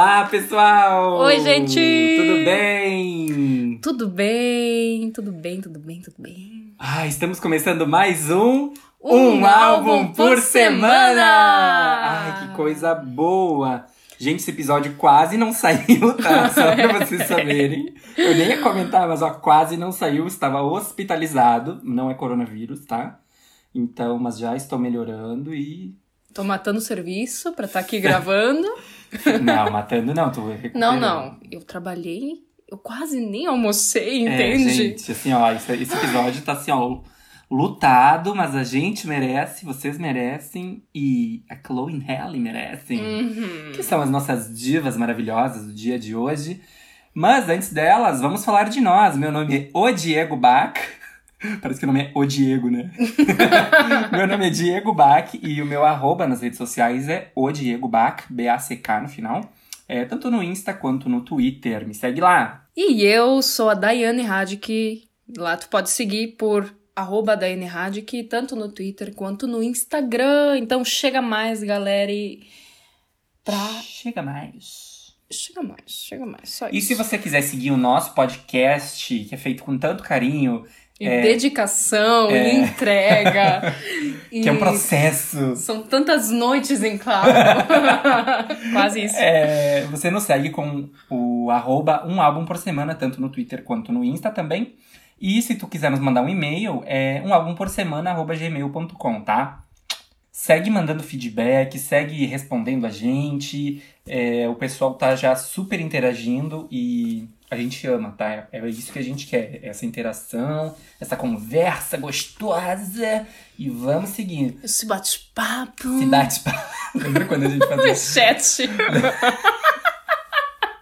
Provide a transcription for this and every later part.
Olá, pessoal! Oi, gente! Tudo bem? Tudo bem, tudo bem, tudo bem, tudo bem. Ah, estamos começando mais um Um álbum por semana! Ai, que coisa boa! Gente, esse episódio quase não saiu, tá? Só pra vocês saberem. Eu nem ia comentar, mas ó, quase não saiu. Estava hospitalizado. Não é coronavírus, tá? Então, mas já estou melhorando e. Tô matando o serviço pra estar aqui gravando. Não, matando não, recuperando. não, não. Eu trabalhei, eu quase nem almocei, É, entende? gente, assim, ó, esse, esse episódio tá assim, ó, lutado, mas a gente merece, vocês merecem e a Chloe e Halle merecem. Uhum. Que são as nossas divas maravilhosas do dia de hoje. Mas antes delas, vamos falar de nós. Meu nome é O Diego Bach. Parece que o nome é O Diego, né? meu nome é Diego Bach e o meu arroba nas redes sociais é O Diego Bach, B-A-C-K no final. É, tanto no Insta quanto no Twitter. Me segue lá. E eu sou a Daiane Radic. Lá tu pode seguir por arroba Daiane Radic, tanto no Twitter quanto no Instagram. Então chega mais, galera, e... Pra... Chega mais. Chega mais, chega mais, só E isso. se você quiser seguir o nosso podcast, que é feito com tanto carinho, E é- dedicação, é. e entrega. que é um e- processo. São tantas noites em claro. Quase isso. É, você nos segue com o arroba um álbum por semana, tanto no Twitter quanto no Insta também. E se tu quiser nos mandar um e-mail, é um álbum por semana, arroba gmail.com, tá? Segue mandando feedback, segue respondendo a gente. É, o pessoal tá já super interagindo e a gente ama, tá? É isso que a gente quer, essa interação, essa conversa gostosa. E vamos seguir. Esse bate-papo. Se bate Lembra quando a gente fazia Manchete.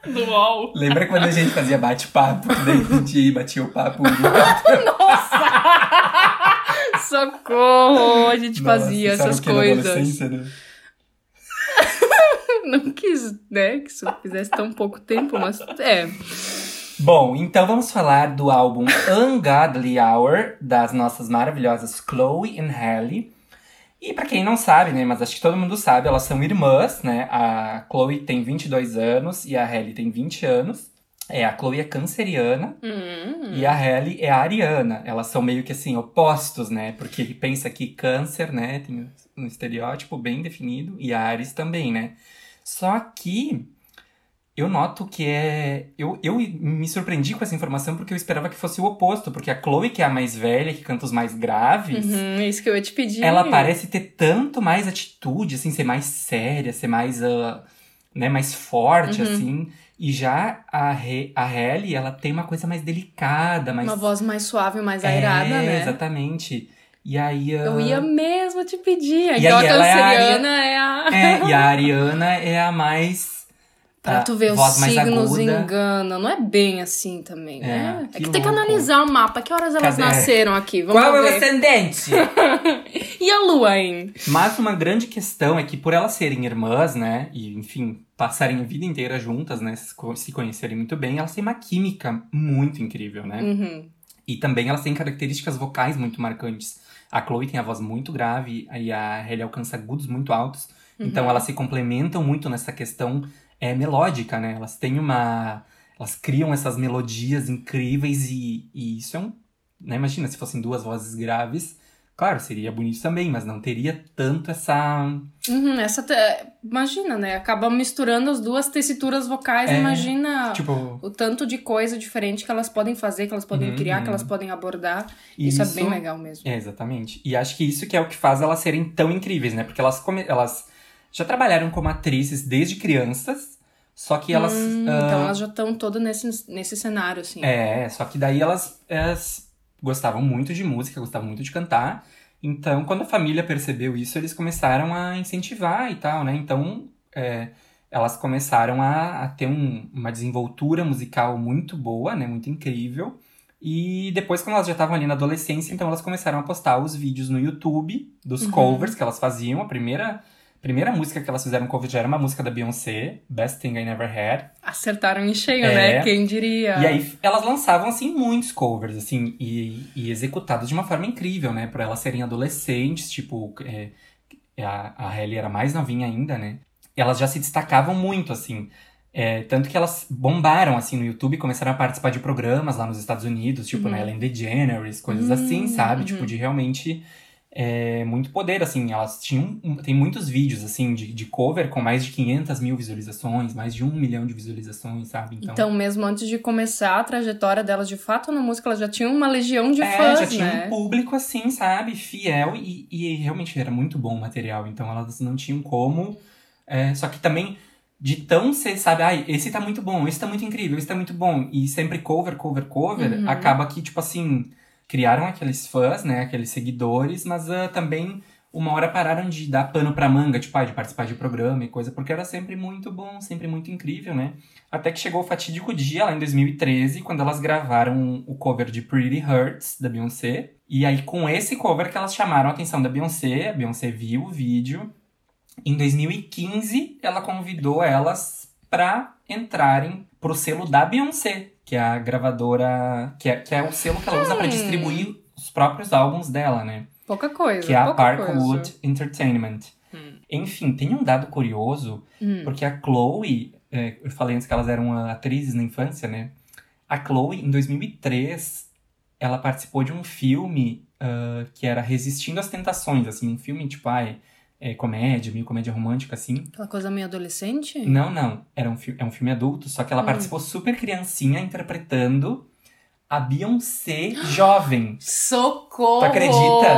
Do UOL. Lembra quando a gente fazia bate-papo? Daí a gente ia batia o papo. Socorro! A gente Nossa, fazia essas coisas. né? Não quis, né? Que isso fizesse tão pouco tempo, mas é. Bom, então vamos falar do álbum Ungodly Hour, das nossas maravilhosas Chloe e Halle. E pra quem não sabe, né, mas acho que todo mundo sabe, elas são irmãs, né? A Chloe tem 22 anos e a Halle tem 20 anos. É, a Chloe é canceriana Hum. e a Halle é a ariana. Elas são meio que assim, opostos, né? Porque pensa que câncer, né, tem um estereótipo bem definido, e a Ares também, né? Só que eu noto que é. Eu, eu me surpreendi com essa informação porque eu esperava que fosse o oposto, porque a Chloe, que é a mais velha, que canta os mais graves. Uhum, é isso que eu ia te pedir. Ela parece ter tanto mais atitude, assim, ser mais séria, ser mais, ah, né, mais forte, Uhum. assim. E já a, He a Halle, ela tem uma coisa mais delicada, mais... Uma voz mais suave, mais é, airada, né? exatamente. E aí... ah, Eu ia mesmo te pedir. E Então a ela é a canceriana é a. É, e a Ariana é a mais... Pra a tu ver, os signos enganam. Não é bem assim também, né? É, É que que tem que louco. analisar o mapa. Que horas elas Cadê? nasceram aqui? Vamos Qual é o ver. ascendente? E a lua, hein? Mas uma grande questão é que por elas serem irmãs, né, e enfim, passarem a vida inteira juntas, né, se conhecerem muito bem, elas têm uma química muito incrível, né? Uhum. E também elas têm características vocais muito marcantes. A Chloe tem a voz muito grave e a Hailey alcança agudos muito altos. Então Uhum. elas se complementam muito nessa questão é, melódica, né? Elas têm uma. Elas criam essas melodias incríveis e, e isso é um. Né? Imagina se fossem duas vozes graves. Claro, seria bonito também, mas não teria tanto essa. Uhum, essa te- Imagina, né? Acaba misturando as duas tessituras vocais. É, Imagina Tipo, o tanto de coisa diferente que elas podem fazer, que elas podem Uhum. criar, que elas podem abordar. Isso, é Isso- bem legal mesmo. É, exatamente. E acho que isso que é o que faz elas serem tão incríveis, né? Porque elas, come- elas já trabalharam como atrizes desde crianças, só que elas. Hum, ah, Então elas já estão todas nesse, nesse cenário, assim. É, só que daí elas, elas gostavam muito de música, gostavam muito de cantar. Então, quando a família percebeu isso, eles começaram a incentivar e tal, né? Então, é, elas começaram a, a ter um- uma desenvoltura musical muito boa, né? Muito incrível. E depois, quando elas já estavam ali na adolescência, então elas começaram a postar os vídeos no YouTube dos Uhum. covers que elas faziam. A primeira, primeira música que elas fizeram cover já era uma música da Beyoncé, Best Thing I Never Had. Acertaram em cheio, É. né? Quem diria? E aí elas lançavam, assim, muitos covers, assim, e, e executados de uma forma incrível, né? Por elas serem adolescentes, tipo, é, a, a Hailey era mais novinha ainda, né? Elas já se destacavam muito, assim. É, tanto que elas bombaram, assim, no YouTube, começaram a participar de programas lá nos Estados Unidos, tipo, Uhum. na Ellen DeGeneres, coisas Hum, assim, sabe? uhum. Tipo, de realmente é, muito poder, assim. Elas tinham, tem muitos vídeos, assim, de, de cover com mais de 500 mil visualizações, mais de um milhão de visualizações, sabe? Então, mesmo antes de começar a trajetória delas de fato na música, elas já tinham uma legião de é, fãs, já tinha né? um público assim, sabe? Fiel e, e realmente era muito bom o material. Então elas não tinham como. é, só que também, de tão ser, sabe? Ai, esse tá muito bom, esse tá muito incrível, esse tá muito bom. E sempre cover, cover, cover. Uhum. Acaba que, tipo assim, criaram aqueles fãs, né? Aqueles seguidores, mas ah, também. Uma hora pararam de dar pano pra manga, tipo, ah, de participar de programa e coisa, porque era sempre muito bom, sempre muito incrível, né? Até que chegou o fatídico dia, lá em 2013, quando elas gravaram o cover de Pretty Hurts, da Beyoncé. E aí, com esse cover que elas chamaram a atenção da Beyoncé, a Beyoncé viu o vídeo. Em 2015, ela convidou elas pra entrarem pro selo da Beyoncé, que é a gravadora... Que é, que é o selo que ela usa Hum. distribuir os próprios álbuns dela, né? Pouca coisa. Que é a Parkwood. Entertainment. Hum. Enfim, tem um dado curioso Hum. porque a Chloe, é, eu falei antes que elas eram ah, atrizes na infância, né? A Chloe, em 2003, ela participou de um filme ah, que era Resistindo às Tentações, assim, um filme tipo, ai, é, comédia, meio comédia romântica, assim. Aquela coisa meio adolescente? Não, não, era um, é um filme adulto, só que ela Hum. participou super criancinha interpretando a Beyoncé jovem. Socorro! Tu acredita?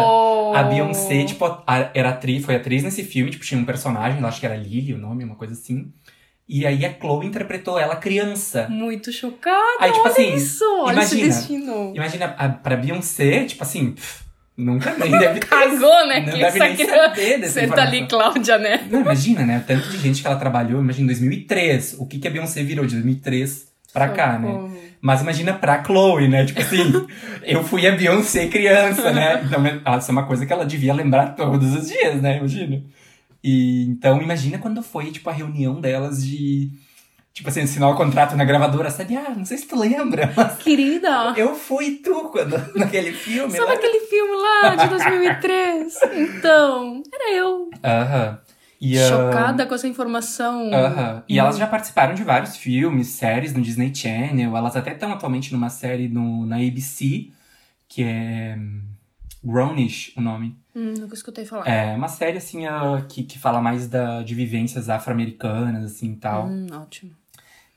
A Beyoncé, tipo, a- era atriz, foi atriz nesse filme, tipo, tinha um personagem, eu acho que era Lily o nome, uma coisa assim. E aí a Chloe interpretou ela criança. Muito chocada. Aí, tipo olha assim, isso, olha imagina. esse destino. Imagina, a, pra Beyoncé, tipo assim, pff, nunca nem deve ter. Cagou, né? Não que deve essa nem saber dessa Você tá ali. Cláudia, né? Não, imagina, né? O tanto de gente que ela trabalhou. Imagina, em 2003. O que, que a Beyoncé virou de 2003 pra cá, né? Socorro. Mas imagina pra Chloe, né? Tipo assim, eu fui a Beyoncé criança, né? Então, isso é uma coisa que ela devia lembrar todos os dias, né? Imagina. E então, imagina quando foi, tipo, a reunião delas de. Tipo assim, assinar o contrato na gravadora, sabe? Ah, não sei se tu lembra, mas Querida, eu fui tu quando, naquele filme. sabe lá. aquele filme lá de 2003? então, era eu. Aham. E, ah, Chocada com essa informação. Aham. E elas Hum. já participaram de vários filmes, séries no Disney Channel. Elas até estão atualmente numa série no, na ABC, que é hum, Grownish, o nome. Hum, nunca escutei falar. É uma série, assim, ah, que, que fala mais da, de vivências afro-americanas, assim, e tal. Hum, ótimo.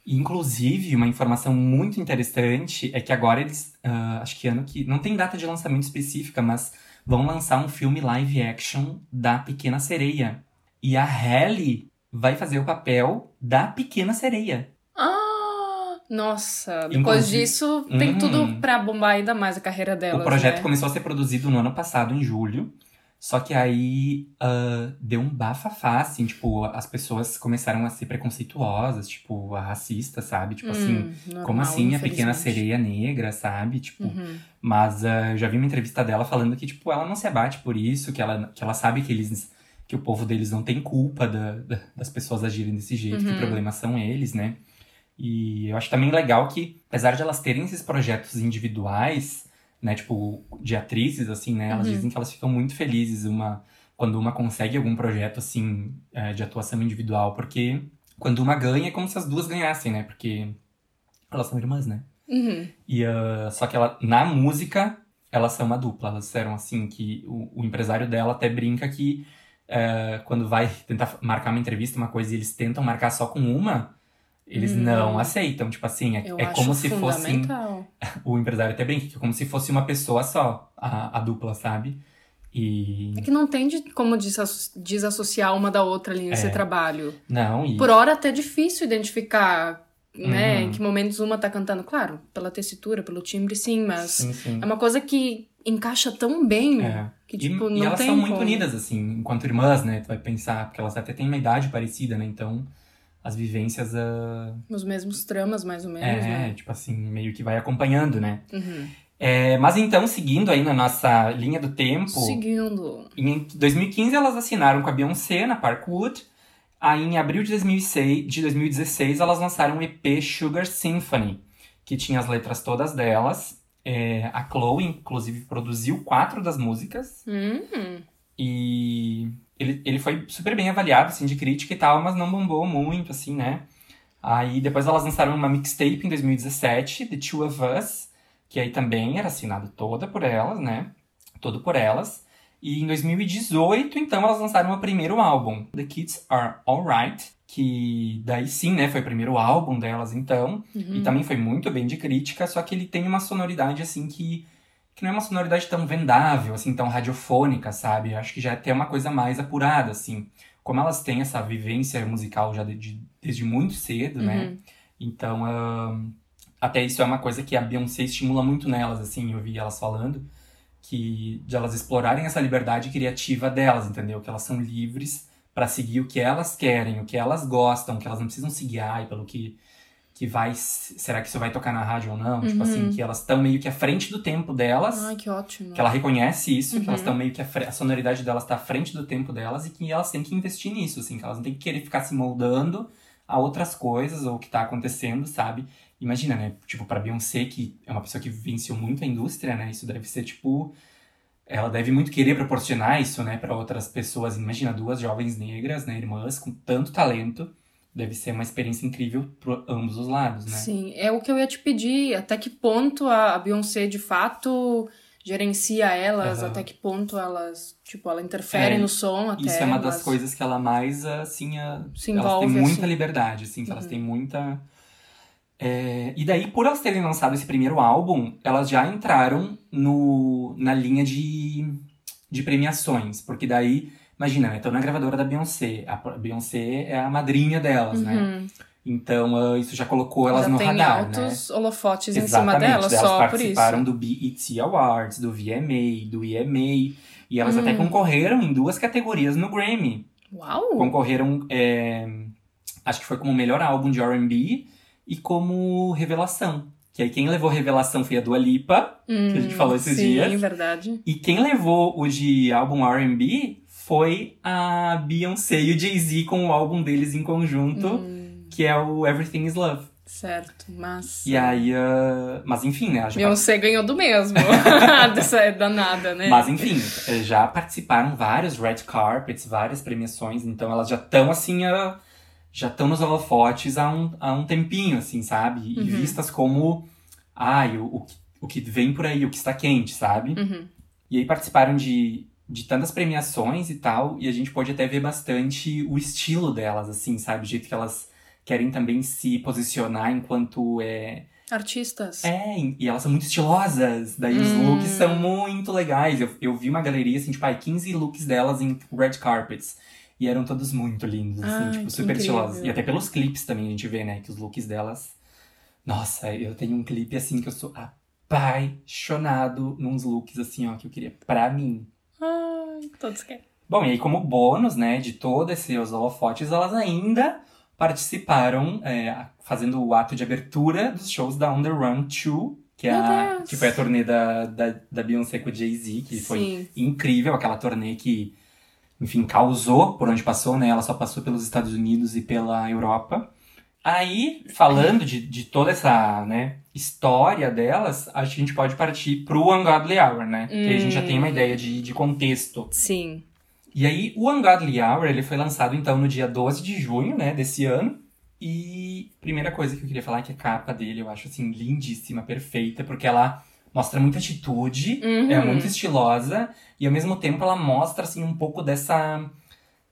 Inclusive, uma informação muito interessante é que agora eles, ah, acho que ano que, não tem data de lançamento específica, mas vão lançar um filme live action da Pequena Sereia. E a Halle vai fazer o papel da Pequena Sereia. Ah, nossa. Depois Inclusive- disso, tem Uhum. tudo pra bombar ainda mais a carreira delas, o projeto né? começou a ser produzido no ano passado, em julho. Só que aí ah, deu um bafafá, assim, tipo, as pessoas começaram a ser preconceituosas, tipo, a racistas, sabe? Tipo assim, Hum, normal, como assim a pequena sereia negra, sabe? Tipo, Uhum. Mas eu já vi uma entrevista dela falando que, tipo, ela não se abate por isso, que ela, que ela sabe que eles. que o povo deles não tem culpa da- da- das pessoas agirem desse jeito, que Uhum. o problema são eles, né? E eu acho também legal que, apesar de elas terem esses projetos individuais, né, tipo, de atrizes, assim, né? Elas dizem que elas ficam muito felizes uma, quando uma consegue algum projeto, assim, é, de atuação individual. Porque quando uma ganha, é como se as duas ganhassem, né? Porque elas são irmãs, né? Uhum. E, ah, só que ela, na música, elas são uma dupla. Elas disseram assim que o, o empresário dela até brinca que eh, quando vai tentar marcar uma entrevista, uma coisa, e eles tentam marcar só com uma, eles não aceitam. Tipo assim, é, Hum. É como se fosse. O empresário até brinca, que é como se fosse uma pessoa só, a, a dupla, sabe? E. É que não tem de como desasso- desassociar uma da outra ali nesse É. trabalho. Não, e. Por hora até é difícil identificar, né, Uhum. em que momentos uma tá cantando. Claro, pela tessitura, pelo timbre, sim, mas Sim, sim. é uma coisa que encaixa tão bem É. que, E- tipo, e, não elas tem são muito como. unidas, assim, enquanto irmãs, né? Tu vai pensar, porque elas até têm uma idade parecida, né? Então, as vivências. ah, Os mesmos tramas, mais ou menos, é, né? tipo assim, meio que vai acompanhando, né? Uhum. É, mas então, seguindo aí na nossa linha do tempo, Seguindo. em 2015 elas assinaram com a Beyoncé na Parkwood. Aí em abril de 2006, de 2016 elas lançaram o EP Sugar Symphony, que tinha as letras todas delas. É, a Chloe, inclusive, produziu quatro das músicas. Hum, E ele, ele foi super bem avaliado, assim, de crítica e tal, mas não bombou muito, assim, né? Aí depois elas lançaram uma mixtape em 2017, The Two of Us, que aí também era assinado toda por elas, né? Todo por elas. E em 2018, então, elas lançaram o primeiro álbum, The Kids Are Alright, que daí sim, né, foi o primeiro álbum delas, então. E também foi muito bem de crítica, só que ele tem uma sonoridade, assim, que, que não é uma sonoridade tão vendável, assim, tão radiofônica, sabe? Eu acho que já é até uma coisa mais apurada, assim. Como elas têm essa vivência musical já de- de- desde muito cedo, né? Então, ahn, até isso é uma coisa que a Beyoncé estimula muito nelas, assim, eu vi elas falando, que de elas explorarem essa liberdade criativa delas, entendeu? Que elas são livres para seguir o que elas querem, o que elas gostam, que elas não precisam se guiar pelo que que vai, será que isso vai tocar na rádio ou não? Tipo assim, que elas estão meio que à frente do tempo delas. Ai, que ótimo. Que ela reconhece isso, que elas Uhum. estão meio que a, a sonoridade delas tá à frente do tempo delas e que elas têm que investir nisso, assim, que elas não têm que querer ficar se moldando a outras coisas ou o que tá acontecendo, sabe? Imagina, né? Tipo, pra Beyoncé, que é uma pessoa que vivenciou muito a indústria, né? Isso deve ser, tipo. Ela deve muito querer proporcionar isso, né, para outras pessoas. Imagina duas jovens negras, né, irmãs, com tanto talento. Deve ser uma experiência incrível por ambos os lados, né? Sim, é o que eu ia te pedir. Até que ponto a Beyoncé de fato gerencia elas? Aham. Até que ponto elas, tipo, ela interfere É, no som até? Isso é uma das coisas que ela mais, assim, a- Se elas envolve, têm muita assim. liberdade, assim, que elas têm muita... É, e daí, por elas terem lançado esse primeiro álbum, elas já entraram no, na linha de, de premiações, porque daí, imagina, né, estão na gravadora da Beyoncé, a Beyoncé é a madrinha delas, né? Uhum. Então, ah, isso já colocou elas Já no tem radar, né? altos holofotes em cima delas, elas só por isso. participaram do BET Awards, do VMA, do EMA, e elas Hum. até concorreram em duas categorias no Grammy Uau! concorreram, é, acho que foi como melhor álbum de R&B e como revelação. Que aí quem levou revelação foi a Dua Lipa, que a gente falou esses Hum, Sim, dias. verdade. E quem levou o de álbum R&B foi a Beyoncé e o Jay-Z com o álbum deles em conjunto, Hum. que é o Everything Is Love. Certo, mas... E aí, ah, mas enfim, né? já Beyoncé ganhou do mesmo. Dessa é danada, né? Mas enfim, eh, já participaram vários red carpets, várias premiações, então elas já estão assim, ah, já estão nos holofotes há um, há um tempinho, assim, sabe? E Uhum. vistas como, ai, o, o, que- o que vem por aí, o que está quente, sabe? Uhum. E aí participaram de, de tantas premiações e tal, e a gente pode até ver bastante o estilo delas, assim, sabe? O jeito que elas querem também se posicionar enquanto é, Artistas. é, e elas são muito estilosas. Daí os Hum. looks são muito legais. Eu, eu vi uma galeria, assim, tipo, ai, 15 looks delas em red carpets. E eram todos muito lindos, assim, Ai, tipo, super incrível. estilosos. E até pelos clipes também a gente vê, né, que os looks delas. Nossa, eu tenho um clipe, assim, que eu sou apaixonado nos looks, assim, ó, que eu queria pra mim. Todos querem. Bom, e aí, como bônus, né, de todos esses holofotes, elas ainda participaram, é, fazendo o ato de abertura dos shows da On The Run 2, que, é a, que foi a turnê da, da, da Beyoncé com o Jay-Z, que foi Sim. incrível, aquela turnê que, enfim, causou por onde passou, né? Ela só passou pelos Estados Unidos e pela Europa. Aí, falando de, de toda essa, né, história delas, acho que a gente pode partir pro Ungodly Hour, né? Que aí a gente já tem uma ideia de, de contexto. Sim. E aí, o Ungodly Hour, ele foi lançado, então, no dia 12 de junho, né, desse ano. E primeira coisa que eu queria falar é que a capa dele eu acho, assim, lindíssima, perfeita, porque ela mostra muita atitude, Uhum. é muito estilosa, e ao mesmo tempo ela mostra, assim, um pouco dessa...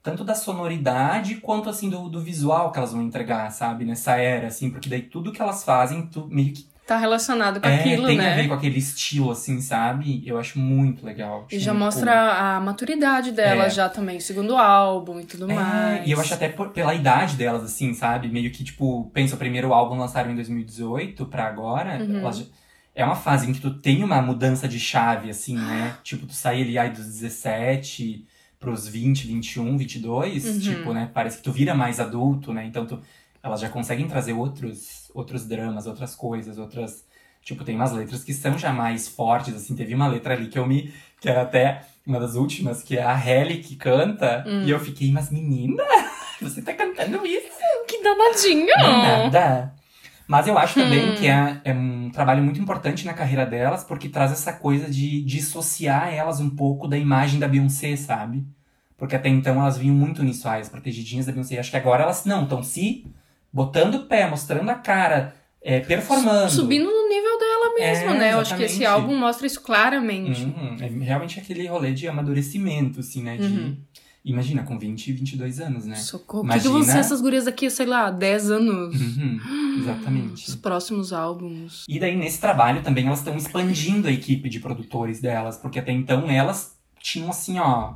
Tanto da sonoridade, quanto, assim, do, do visual que elas vão entregar, sabe? Nessa era, assim, porque daí tudo que elas fazem, tu, meio que Tá relacionado com é, aquilo, tem né? a ver com aquele estilo, assim, sabe? Eu acho muito legal. E já mostra a maturidade dela É. já também, o segundo álbum e tudo É, mais. e eu acho até por- pela idade delas, assim, sabe? Meio que, tipo, pensa, o primeiro álbum lançaram em 2018 pra agora. Uhum. elas é uma fase em que tu tem uma mudança de chave, assim, né? tipo, tu sai ali aí dos 17 pros 20, 21, 22. Uhum. Tipo, né? Parece que tu vira mais adulto, né? Então tu, elas já conseguem trazer outros, outros dramas, outras coisas, outras. Tipo, tem umas letras que são já mais fortes, assim. Teve uma letra ali que eu me. que era até uma das últimas, que é a Helly que canta. Hum. E eu fiquei, mas menina, você tá cantando isso? Que danadinho! Nada. Mas eu acho também Hum. que é, é um trabalho muito importante na carreira delas, porque traz essa coisa de dissociar elas um pouco da imagem da Beyoncé, sabe? Porque até então elas vinham muito nisso, ah, as protegidinhas da Beyoncé. Acho que agora elas não, estão se botando o pé, mostrando a cara, é, performando. Subindo no nível dela mesmo, É, né? Eu acho que esse álbum mostra isso claramente. Uhum, é realmente aquele rolê de amadurecimento, assim, né? De, Uhum. Imagina, com 20, 22 anos, né? Socorro. O que, que Imagina- vão ser essas gurias daqui, sei lá, 10 anos? Uhum, exatamente. Os próximos álbuns. E daí, nesse trabalho, também elas estão expandindo a equipe de produtores delas, porque até então elas tinham assim, ó.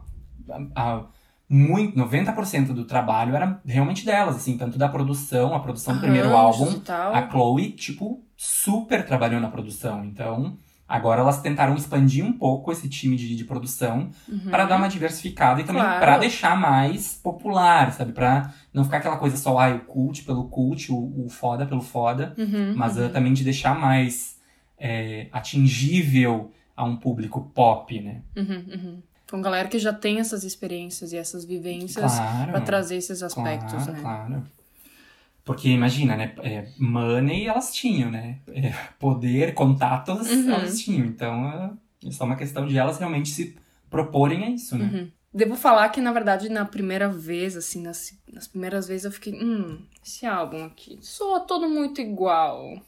A, a, muito, 90% do trabalho era realmente delas, assim, tanto da produção, a produção do primeiro álbum. tal. A Chloe, tipo, super trabalhou na produção. Então, agora elas tentaram expandir um pouco esse time de, de produção Uhum. para dar uma diversificada e também Claro. para deixar mais popular, sabe? Pra não ficar aquela coisa só, ai, o cult pelo cult, o, o foda pelo foda Uhum, mas uhum. eh, também de deixar mais é, atingível a um público pop, né? Uhum, uhum. Com galera que já tem essas experiências e essas vivências Claro. pra trazer esses aspectos, claro, né? Claro. Porque imagina, né? É, money elas tinham, né? É, poder, contatos Uhum. elas tinham. Então é só uma questão de elas realmente se proporem a isso, né? Uhum. Devo falar que, na verdade, na primeira vez, assim, nas, nas primeiras vezes eu fiquei, hum, esse álbum aqui soa todo muito igual,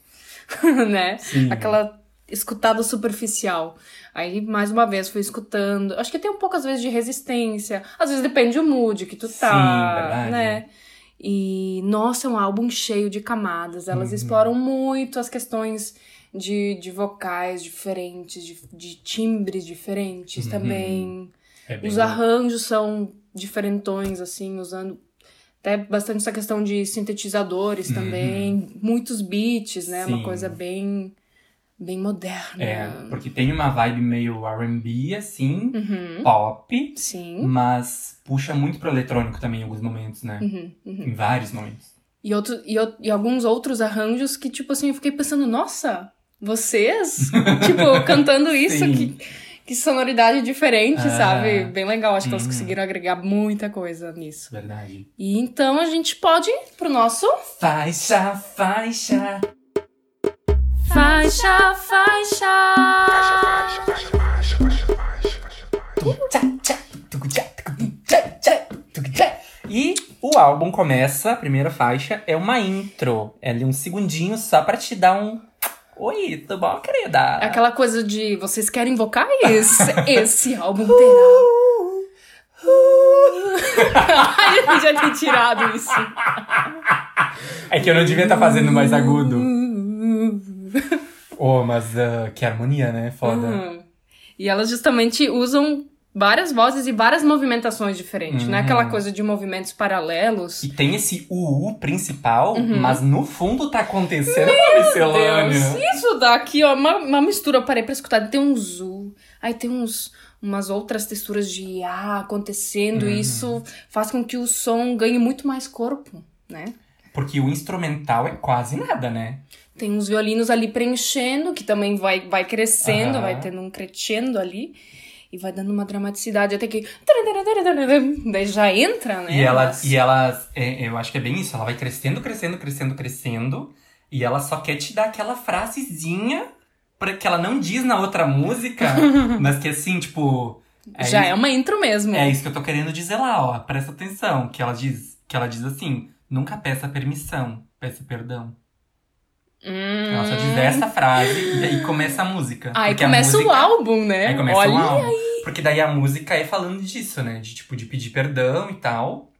né? Sim. Aquela escutada superficial. Aí, mais uma vez, fui escutando. Acho que tem um pouco, às vezes, de resistência. Às vezes depende do mood que tu tá, Sim, verdade. né? E, nossa, é um álbum cheio de camadas. Elas Uhum. exploram muito as questões de, de vocais diferentes, de, de timbres diferentes Uhum. também. É Os arranjos são diferentões, assim, usando até bastante essa questão de sintetizadores também, muitos beats, né? Uma Uhum. Sim. coisa bem, bem moderna. É, porque tem uma vibe meio R&B, assim, Uhum. pop, Sim. mas puxa muito pro eletrônico também em alguns momentos, né? Uhum, uhum. Em vários momentos. E, outro, e, e alguns outros arranjos que, tipo assim, eu fiquei pensando, nossa, vocês? tipo, cantando isso, Sim. que, que sonoridade diferente, Ah. sabe? Bem legal, acho que elas Uhum. conseguiram agregar muita coisa nisso. Verdade. E então a gente pode ir pro nosso Faixa, faixa. Faixa, faixa. E o álbum começa, a primeira faixa é uma intro. É ali um segundinho só pra te dar um. Oi, tudo bom, querida? É aquela coisa de vocês querem vocais? Esse álbum terá. Ai, eu já tinha tirado isso. É que eu não devia estar fazendo mais agudo. Oh, mas ah, que harmonia, né? Foda. Uhum. E elas justamente usam várias vozes e várias movimentações diferentes, não é aquela coisa de movimentos paralelos. E tem esse UU principal, mas no fundo tá acontecendo uma miscelânea. Deus, isso daqui, ó, uma, uma mistura. Eu parei pra escutar. Tem um zu, aí tem uns, umas outras texturas de ah acontecendo. Uhum. E isso faz com que o som ganhe muito mais corpo, né? Porque o instrumental é quase nada, né? Tem uns violinos ali preenchendo, que também vai, vai crescendo, vai tendo um crescendo ali. e vai dando uma dramaticidade até que. Daí já entra, né? E ela, Mas- e ela é, eu acho que é bem isso, ela vai crescendo, crescendo, crescendo, crescendo, e ela só quer te dar aquela frasezinha pra, que ela não diz na outra música, mas que assim, tipo. já isso- é uma intro mesmo. É isso que eu tô querendo dizer lá, ó. Presta atenção, que ela diz, que ela diz assim: nunca peça permissão, peça perdão. Hum. Ela só diz essa frase e aí começa a música. Aí começa o música- álbum, né? Aí começa Olha o álbum. Porque daí a música é falando disso, né? De tipo, de pedir perdão e tal.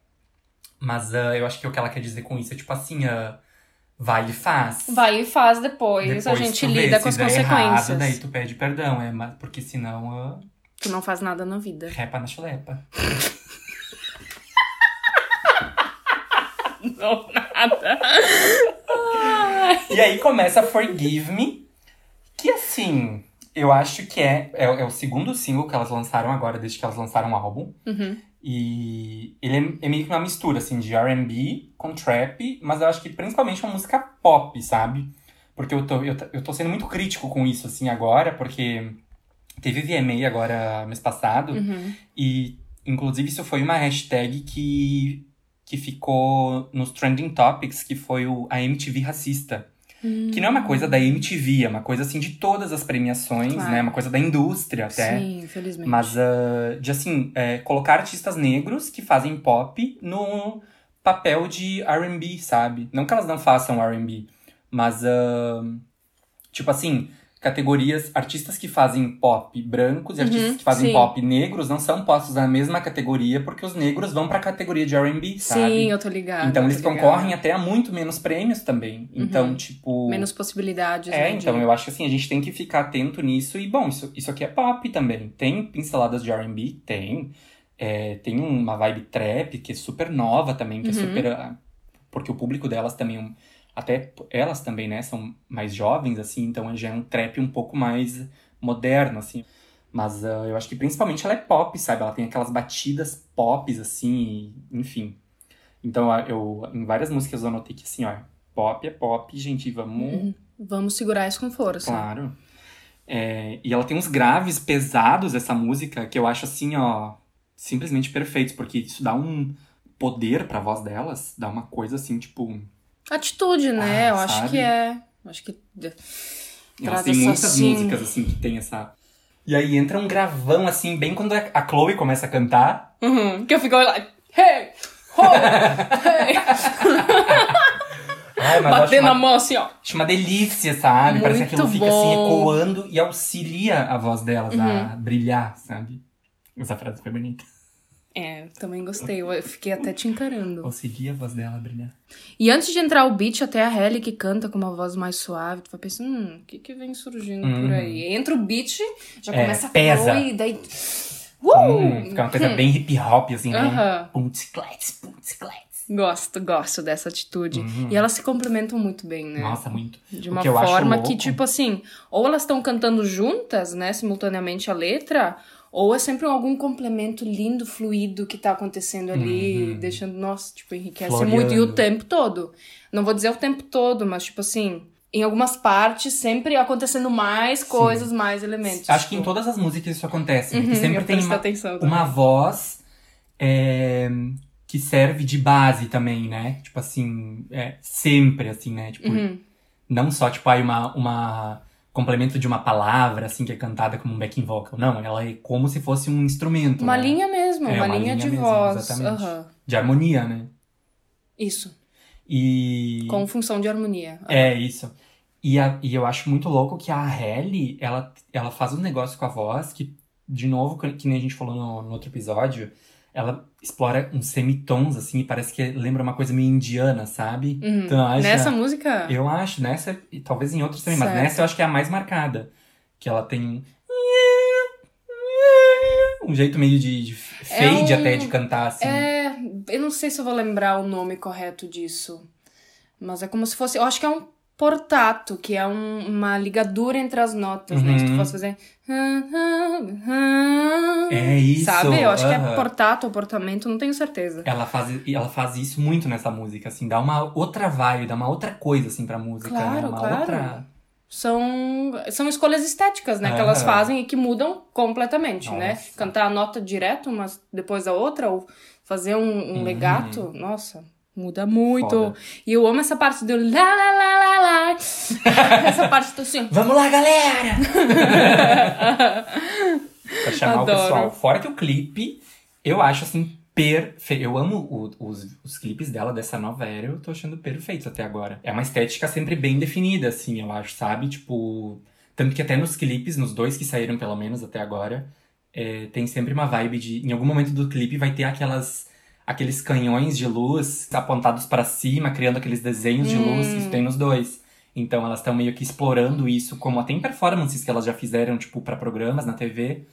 Mas ah, eu acho que o que ela quer dizer com isso é tipo assim, ah, vai e faz. Vai e faz depois, Depois a gente vê, lida se com as consequências. Errado, daí tu pede perdão, é, mas porque senão ah, Tu não faz nada na vida. repa na chulepa. Não, nada. E aí começa Forgive Me, que assim, eu acho que é, é, é o segundo single que elas lançaram agora, desde que elas lançaram o álbum. Uhum. E ele é, é meio que uma mistura, assim, de R&B com trap, mas eu acho que principalmente uma música pop, sabe? Porque eu tô, eu, eu tô sendo muito crítico com isso, assim, agora, porque teve VMA agora, mês passado, Uhum. e inclusive isso foi uma hashtag que, que ficou nos Trending Topics, que foi o, a MTV racista. Que não é uma coisa da MTV, é uma coisa, assim, de todas as premiações, Claro. né? Uma coisa da indústria, até. Sim, infelizmente. Mas ah, de assim, é, colocar artistas negros que fazem pop no papel de RB, sabe? Não que elas não façam RB, mas ah, tipo assim, categorias, artistas que fazem pop brancos e artistas Uhum, que fazem sim. pop negros não são postos na mesma categoria porque os negros vão pra categoria de RB, sabe? Sim, eu tô ligada. Então eles ligada. concorrem até a muito menos prêmios também. Então, Uhum. tipo. Menos possibilidades. É, né, então de- eu acho que assim, a gente tem que ficar atento nisso. E, bom, isso, isso aqui é pop também. Tem pinceladas de RB? Tem. É, tem uma vibe trap que é super nova também, que é Uhum. super. ah, Porque o público delas também. Até elas também, né, são mais jovens, assim, então já é um trap um pouco mais moderno, assim. Mas ah, eu acho que principalmente ela é pop, sabe? Ela tem aquelas batidas pop, assim, e, enfim. Então ah, eu, em várias músicas eu anotei que assim, ó, pop é pop, gente, vamos. Uhum. Vamos segurar isso com força. Claro. É, e ela tem uns graves pesados, essa música, que eu acho assim, ó, simplesmente perfeitos, porque isso dá um poder pra voz delas, dá uma coisa assim, tipo. Atitude, né? Ah, eu acho sabe? que é. Acho que. Têm essa, muitas assim- músicas assim que tem essa. E aí entra um gravão, assim, bem quando a Chloe começa a cantar. Uhum, que eu fico lá. Hey! Ho! hey! Ai, eu acho Batendo uma, a mão assim, ó. acho uma delícia, sabe? Parece que Muito aquilo fica assim bom. ecoando e auxilia a voz delas a Uhum. brilhar, sabe? Essa frase foi bonita. É, também gostei. Eu fiquei até te encarando. Auxilia a voz dela brilhar. E antes de entrar o beat, até a Halle que canta com uma voz mais suave, tu vai pensando, hum, o que que vem surgindo por Uhum. aí? Entra o beat, já É, começa a pesa. Chloe, daí... Uh! Hum, fica uma coisa bem hip hop, assim, né? Aham. Punticletes, punticletes. Gosto, gosto dessa atitude. Uhum. E elas se complementam muito bem, né? Nossa, muito. De uma forma que, tipo assim, ou elas estão cantando juntas, né, simultaneamente a letra, ou é sempre algum complemento lindo, fluido que tá acontecendo ali, Uhum. deixando, nossa, tipo, enriquece Floreando. muito. E o tempo todo. Não vou dizer o tempo todo, mas, tipo assim, em algumas partes, sempre acontecendo mais coisas, mais elementos. Acho que em tipo. todas as músicas isso acontece. né? Uhum, sempre tem uma, uma voz é, que serve de base também, né? Tipo assim, é, sempre, assim, né? Tipo, Uhum. não só, tipo, aí uma, uma complemento de uma palavra, assim, que é cantada como um backing vocal. Não, ela é como se fosse um instrumento. Uma né? linha mesmo, É, uma, uma linha, linha de mesmo, voz. exatamente. Aham. De harmonia, né? Isso. E... Com função de harmonia. É, isso. E, a- e eu acho muito louco que a Halle, ela, ela faz um negócio com a voz que, de novo, que que nem a gente falou no, no outro episódio, ela explora uns semitons, assim, e parece que lembra uma coisa meio indiana, sabe? Uhum. Então, acho, Nessa música. eu acho, nessa, e talvez em outros também, mas Certo. nessa eu acho que é a mais marcada. Que ela tem um. Um jeito meio de, de fade É um- até de cantar, assim. É, eu não sei se eu vou lembrar o nome correto disso. Mas é como se fosse. Eu acho que é um portato, que é um- uma ligadura entre as notas, né? Se tu Uhum. fosse fazer. É isso, Sabe? Eu acho que é portato ou portamento, não tenho certeza. Ela faz, ela faz isso muito nessa música, assim, dá uma outra vibe, dá uma outra coisa, assim, pra música, né? Claro, Uma claro. outra. são, são escolhas estéticas, né? Que elas fazem e que mudam completamente, né? Nossa. Cantar a nota direto, mas depois a outra, ou fazer um, um legato, nossa, muda muito. Foda. E eu amo essa parte do lá, lá, lá, lá, lá. essa parte do assim. Vamos lá, galera! pra chamar Adoro. o pessoal. Fora que o clipe, eu acho assim, perfeito. Eu amo o- os, os clipes dela, dessa nova era, eu tô achando perfeitos até agora. É uma estética sempre bem definida, assim, eu acho, sabe? Tipo. Tanto que até nos clipes, nos dois que saíram pelo menos até agora, é, tem sempre uma vibe de. Em algum momento do clipe vai ter aquelas. Aqueles canhões de luz apontados pra cima, criando aqueles desenhos de luz, isso tem nos dois. Então elas estão meio que explorando isso, como até em performances que elas já fizeram, tipo, pra programas na TV.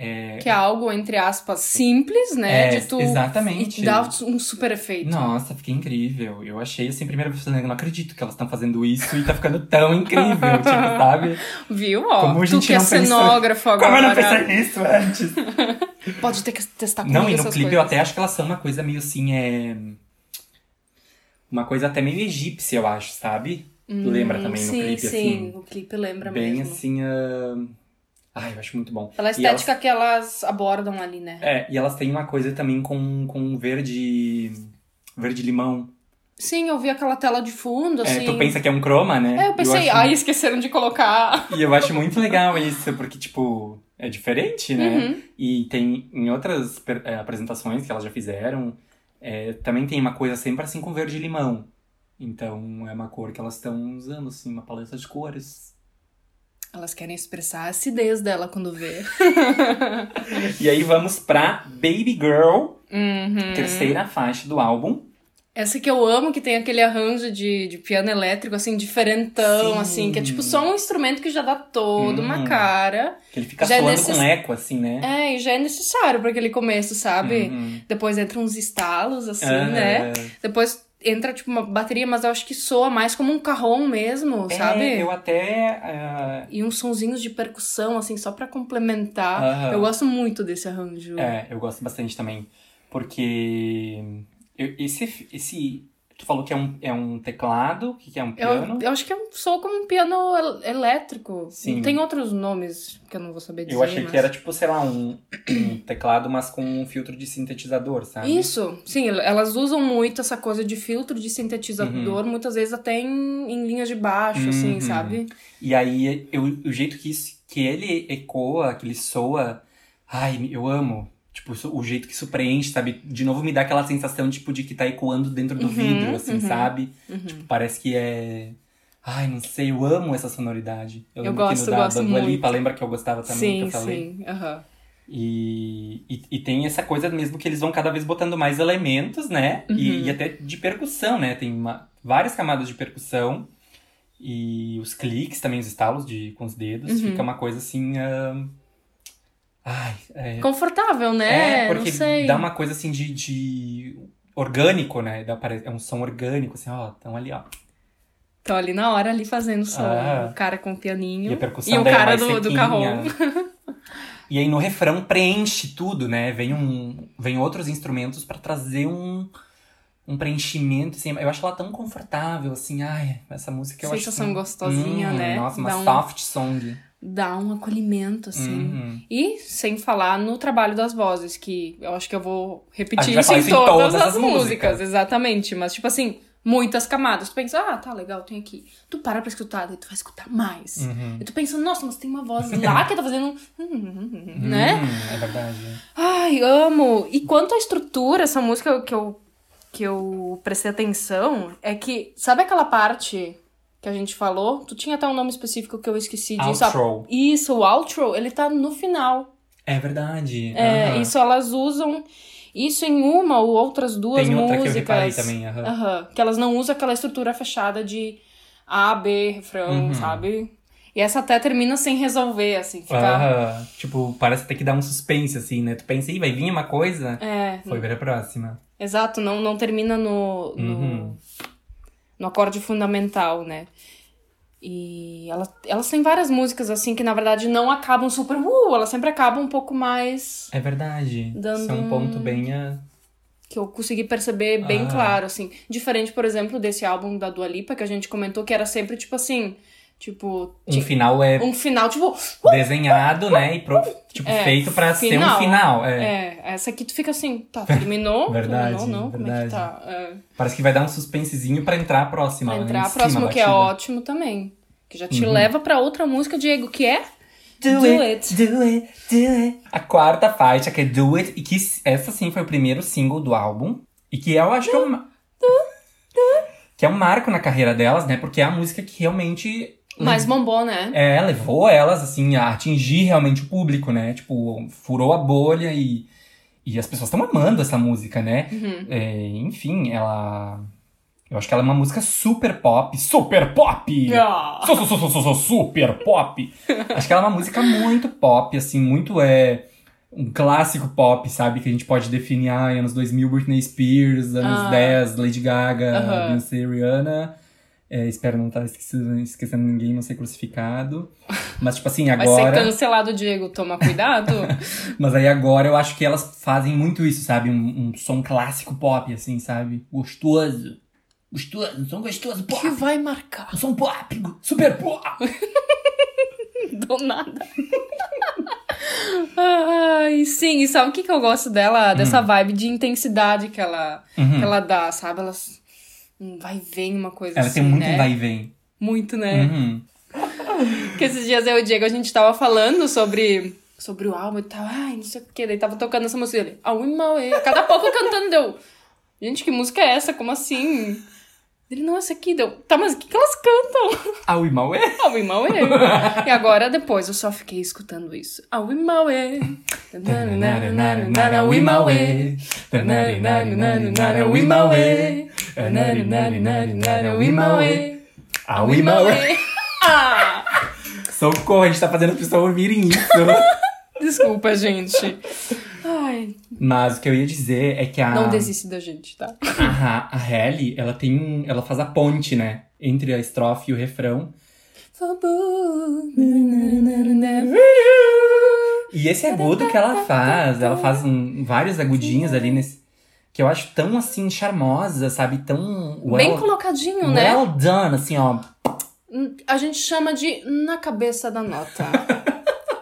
É, Que é algo, entre aspas, simples, né? É, de tu exatamente. E dá um super efeito. Nossa, fiquei incrível. Eu achei assim, primeira vez falando, eu não acredito que elas estão fazendo isso e tá ficando tão incrível, tipo, sabe? Viu? Ó, Como a tu gente que é não pensou- cenógrafo agora. Como eu não pensei nisso antes? Pode ter que testar comigo Não, e no clipe eu coisas. até acho que elas são uma coisa meio assim, é. Uma coisa até meio egípcia, eu acho, sabe? tu lembra também no sim, clipe, sim, assim? o clipe lembra Bem mesmo. assim. ah, Ai, eu acho muito bom. Pela estética que elas abordam ali, né? É, e elas têm uma coisa também com, com verde. verde limão. Sim, eu vi aquela tela de fundo, É, assim. tu pensa que é um croma, né? É, eu pensei, acho- ai, esqueceram de colocar. E eu acho muito legal isso, porque, tipo, é diferente, né? Uhum. E tem em outras é, apresentações que elas já fizeram, é, também tem uma coisa sempre assim com verde limão. Então é uma cor que elas estão usando, assim, uma paleta de cores. Elas querem expressar a acidez dela quando vê. E aí vamos pra Baby Girl, Uhum. terceira faixa do álbum. Essa que eu amo, que tem aquele arranjo de, de piano elétrico, assim, diferentão, Sim. assim, que é tipo só um instrumento que já dá toda uma Hum. cara. Que ele fica Já é soando necess- com eco, assim, né? É, e já é necessário pra aquele começo, sabe? Uhum. Depois entra uns estalos, assim, Aham. né? Depois entra, tipo, uma bateria, mas eu acho que soa mais como um carrom mesmo, É, sabe? eu até. ah, E uns sonzinhos de percussão, assim, só pra complementar. Aham. Eu gosto muito desse arranjo. É, eu gosto bastante também. Porque eu- esse, esse. Tu falou que é um, é um teclado, o que, que é um piano? Eu, eu acho que eu sou como um piano el- elétrico. Sim. Tem outros nomes que eu não vou saber dizer. Eu achei mas- que era tipo, sei lá, um, um teclado, mas com um filtro de sintetizador, sabe? Isso, sim, elas usam muito essa coisa de filtro de sintetizador, muitas vezes até em, em linhas de baixo, assim, Uhum. sabe? E aí, eu, o jeito que, isso, que ele ecoa, que ele soa, ai, eu amo. Tipo, o jeito que isso preenche, sabe? De novo me dá aquela sensação, tipo, de que tá ecoando dentro do Uhum, vidro, assim, uhum, sabe? uhum. Tipo, parece que é... Ai, não sei, eu amo essa sonoridade. Eu que gosto, no da, gosto Dua. Lipa, lembra que eu gostava também, que sim, eu falei? sim, aham. E, e, e tem essa coisa mesmo que eles vão cada vez botando mais elementos, né? Uhum. E, e até de percussão, né? Tem uma- várias camadas de percussão. E os cliques também, os estalos de, com os dedos. Uhum. Fica uma coisa assim. ahn, Ai, é. Confortável, né? é, porque dá uma coisa assim de. de orgânico, né? Dá, é um som orgânico, assim, ó. Estão ali, ó. Tô ali na hora, ali fazendo som. Ah. O cara com o pianinho. E a percussão e o é cara mais do, do carrom. E aí no refrão preenche tudo, né? Vem, um, vem outros instrumentos pra trazer um, um preenchimento, assim. Eu acho ela tão confortável, assim. Ai, essa música eu acho... Sensação gostosinha, Hum, né? Nossa, uma Dá um- soft song. Dá um acolhimento, assim. Uhum. E sem falar no trabalho das vozes, que eu acho que eu vou repetir isso em isso em todas, todas as as músicas. músicas. exatamente. Mas, tipo assim, muitas camadas. Tu pensa, ah, tá legal, tem aqui. Tu para pra escutar, daí tu vai escutar mais. Uhum. E tu pensa, nossa, mas tem uma voz lá que tá fazendo um. né? É verdade. Ai, amo! E quanto à estrutura, essa música que eu, que eu prestei atenção é que, sabe aquela parte que a gente falou? Tu tinha até um nome específico que eu esqueci disso. Outro. Isso, o outro, ele tá no final. É verdade. É, aham. isso elas usam isso em uma ou outras duas Tem outra que eu músicas. reparei também, aham. Aham, que elas não usam aquela estrutura fechada de A, B, refrão, Uhum. sabe? E essa até termina sem resolver, assim, fica. Aham. Tipo, parece ter que dar um suspense, assim, né? Tu pensa, ih, vai vir uma coisa? É, Foi ver a próxima. exato, não, não termina no, no, Uhum. No acorde fundamental, né? E elas, elas têm várias músicas, assim, que na verdade não acabam super. Uh, elas sempre acabam um pouco mais. É verdade. Dando Isso é um ponto bem... ah, que eu consegui perceber bem Ah. claro, assim. Diferente, por exemplo, desse álbum da Dua Lipa, que a gente comentou, que era sempre, tipo assim, Tipo, Um ti- final é um final, tipo. desenhado, né? E pro- tipo, É, feito pra ser um final. final. É. É, essa aqui tu fica assim, tá, terminou? Verdade, terminou, não? Como é que verdade. tá? É, Parece que vai dar um suspensezinho pra entrar a próxima. pra lá entrar a próxima, que é ótimo também. Que já te Uhum. leva pra outra música, Diego, que é. Do, Do it, it. do it, do it. A quarta faixa, que é Do It, e que essa sim foi o primeiro single do álbum. E que eu acho que é um. Que é um marco na carreira delas, né? Porque é a música que realmente. Mais bombou, né? É, levou elas, assim, a atingir realmente o público, né? Tipo, furou a bolha e. E as pessoas estão amando essa música, né? Uhum. É, enfim, ela. Eu acho que ela é uma música super pop. Super pop! Ah. Sou, sou, sou, sou super pop. Acho que ela é uma música muito pop, assim, muito é um clássico pop, sabe? Que a gente pode definir ah, anos 2000, Britney Spears, anos Ah. 10, Lady Gaga, Aham. Beyoncé, Rihanna. É, espero não estar esquecendo, esquecendo ninguém, não ser crucificado. Mas, tipo assim, Vai ser agora. cancelado, Diego, toma cuidado. Mas aí agora eu acho que elas fazem muito isso, sabe? Um, um som clássico pop, assim, sabe? Gostoso. Gostoso, um som gostoso, pop. que vai marcar Um som pop, super pop. do nada. Ai, sim, e sabe o que, que eu gosto dela? Dessa vibe de intensidade que ela, Uhum. que ela dá, sabe? Ela um vai e vem uma coisa Ela assim, tem muito né? vai e vem. Muito, né? Uhum. Que esses dias eu e o Diego, a gente tava falando sobre, sobre o álbum e tal. Ai, não sei o que. Daí tava tocando essa música dele. A Wimaway. A cada pouco cantando deu. Gente, que música é essa? Como assim? Ele, não, essa aqui deu. Tá, mas o que, que elas cantam? A Wimauê? A Wimaway. e agora, depois, eu só fiquei escutando isso. A Wimaway. A Wimaway. A Wimaway. A Wimaway. A Wimauê. Ah! Socorro, a gente tá fazendo as pessoas ouvirem isso. Desculpa, gente. Ai, Mas o que eu ia dizer é que a. não desiste da gente, tá? A, a Halle, ela tem um. Ela faz a ponte, né? Entre a estrofe e o refrão. E esse agudo que ela faz, ela faz um- vários agudinhos ali nesse. Que eu acho tão assim, charmosa, sabe? Tão. Bem well- colocadinho, né? Well done, assim, ó. A gente chama de na cabeça da nota.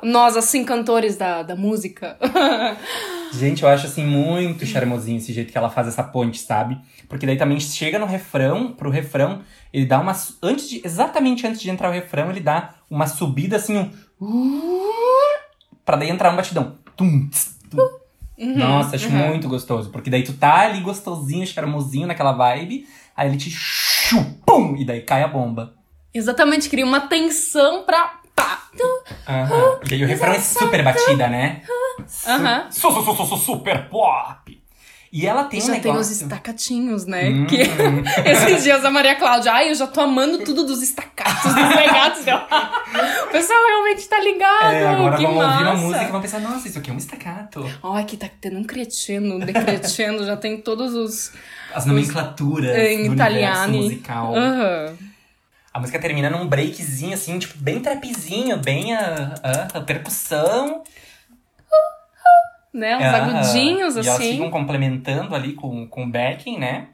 Nós, assim, cantores da, da música. Gente, eu acho assim muito charmosinho esse jeito que ela faz essa ponte, sabe? Porque daí também chega no refrão, pro refrão, ele dá uma. Antes de, exatamente antes de entrar o refrão, ele dá uma subida assim, um. Pra daí entrar um batidão. Tum, tss, tum. Nossa, acho uhum. muito gostoso. Porque daí tu tá ali gostosinho, charmosinho naquela vibe, aí ele te chupum, e daí cai a bomba. Exatamente, cria uma tensão pra. Pá. Aham. E aí o refrão é super batida, né? Su- Aham. su- su- su- su- super pop. E ela tem E um já negócio... tem os estacatinhos, né? Hum. Que esses dias a Maria Cláudia, ai, eu já tô amando tudo dos estacatos, dos legados. o pessoal realmente tá ligado. É, agora que vamos massa. ouvir uma música e vão pensar, nossa, isso aqui é um estacato. Ai, que tá tendo um crescendo, um decrescendo, já tem todos os. As nomenclaturas Em do italiano. universo musical. Aham. A música termina num breakzinho, assim, tipo, bem trapzinho, bem a, a, a percussão. Né? Uns Aham. agudinhos, E elas assim. ficam complementando ali com, com o backing, né?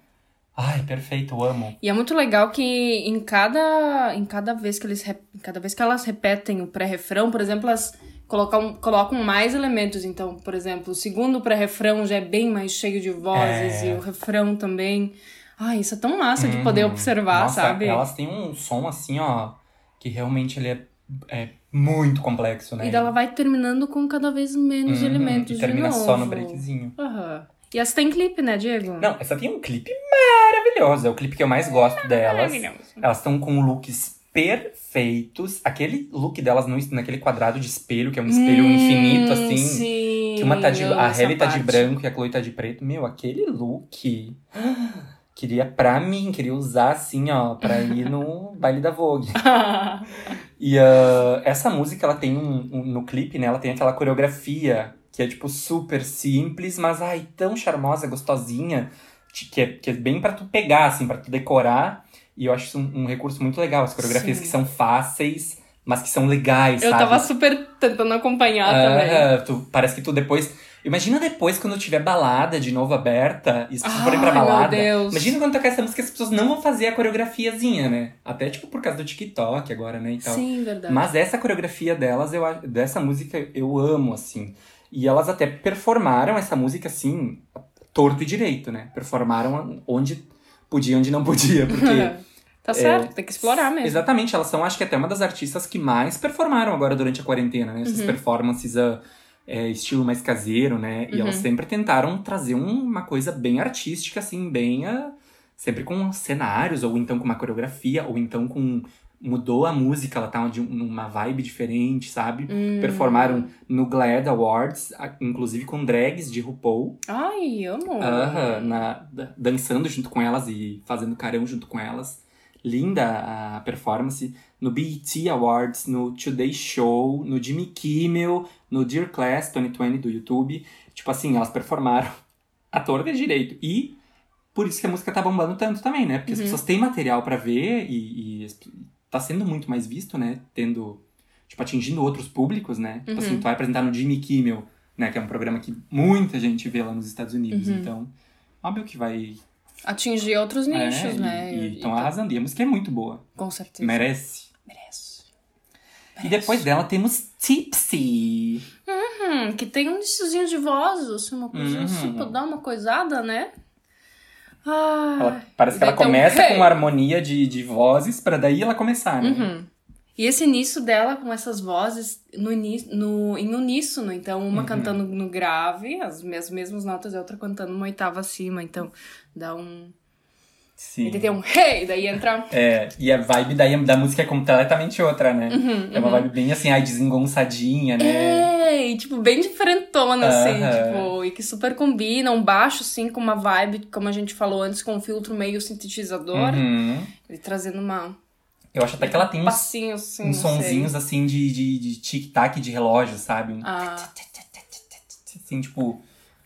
Ai, perfeito, amo. E é muito legal que em cada, em cada vez que eles cada vez que elas repetem o pré-refrão, por exemplo, elas colocam, colocam mais elementos. Então, por exemplo, o segundo pré-refrão já é bem mais cheio de vozes É. e o refrão também. Ai, isso é tão massa de poder Uhum. observar, Nossa, sabe? Elas têm um som assim, ó, que realmente ele é, é muito complexo, né? E ela vai terminando com cada vez menos Uhum, elementos E termina de novo. só no breakzinho. Aham. E essa tem clipe, né, Diego? Não, essa tem um clipe maravilhoso. É o clipe que eu mais gosto delas. Elas estão com looks perfeitos. Aquele look delas no, naquele quadrado de espelho, que é um espelho Hum, infinito, assim. Sim, Que uma tá de. A Halle tá de branco e a Chloe tá de preto. Meu, aquele look. Queria pra mim, queria usar assim, ó, pra ir no baile da Vogue. E ah, essa música, ela tem um, um- No clipe, né? Ela tem aquela coreografia que é, tipo, super simples, mas, ai, tão charmosa, gostosinha. Que é, que é bem pra tu pegar, assim, pra tu decorar. E eu acho isso um, um recurso muito legal. As coreografias Sim. que são fáceis, mas que são legais, Eu sabe? tava super tentando acompanhar também. Ah, tu, parece que tu depois. Imagina depois, quando tiver balada de novo aberta, e as pessoas forem pra balada. Deus. Imagina quando tocar essa música, as pessoas não vão fazer a coreografiazinha, né? Até, tipo, por causa do TikTok agora, né, e tal. Sim, verdade. Mas essa coreografia delas, eu, dessa música, eu amo, assim. E elas até performaram essa música, assim, torto e direito, né? Performaram onde podia, onde não podia, porque... tá certo, tem que explorar mesmo. Exatamente, elas são, acho que até uma das artistas que mais performaram agora durante a quarentena, né? Essas Uhum. performances ah, é, estilo mais caseiro, né? E Uhum. elas sempre tentaram trazer um- uma coisa bem artística, assim, bem. ah, sempre com cenários, ou então com uma coreografia, ou então com. Mudou a música, ela tá de um- numa vibe diferente, sabe? Hum. Performaram no Glad Awards, a- inclusive com drags de RuPaul. Ai, amo. Aham, na- da- dançando junto com elas e fazendo carão junto com elas. Linda a performance. No BET Awards, no Today Show, no Jimmy Kimmel, no Dear Class 2020 do YouTube. Tipo assim, elas performaram a torta e direito. E por isso que a música tá bombando tanto também, né? Porque as pessoas têm material pra ver e, e tá sendo muito mais visto, né? Tendo, tipo, atingindo outros públicos, né? Tipo assim, tu vai apresentar no Jimmy Kimmel, né? Que é um programa que muita gente vê lá nos Estados Unidos. Então, óbvio que vai... Atingir outros nichos, é, né? E estão e- arrasando. E a música é muito boa. Com certeza. Merece. Merece. E depois dela temos Tipsy. Hum, que tem um nichozinho de voz, assim, uma coisa Uhum. assim, pra dar uma coisada, né? Ah, Ela- parece que ela um começa hey. com harmonia de, de vozes pra daí ela começar, né? Uhum. E esse início dela com essas vozes no, no, em uníssono, então uma Uhum. cantando no grave, as mes- mesmas notas, e a outra cantando uma oitava acima, então dá um. Sim. Ele tem um hey, daí entra. É, e a vibe daí da música é completamente outra, né? Uhum, é uma vibe bem assim, ai, desengonçadinha, né? É, e, tipo, bem diferentona, assim, tipo, e que super combina, um baixo, assim, com uma vibe, como a gente falou antes, com um filtro meio sintetizador, Uhum. ele trazendo uma Eu acho até que ela tem uns, passinho, assim, uns não sei. sonzinhos assim de, de, de tic-tac de relógio, sabe? Um Ah, Assim, tipo.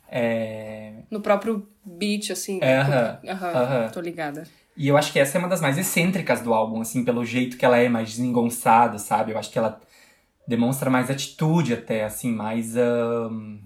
É... no próprio beat, assim. É, né? aham, Aham, aham. tô ligada. E eu acho que essa é uma das mais excêntricas do álbum, assim, pelo jeito que ela é mais desengonçada, sabe? Eu acho que ela demonstra mais atitude até, assim, mais. ahn,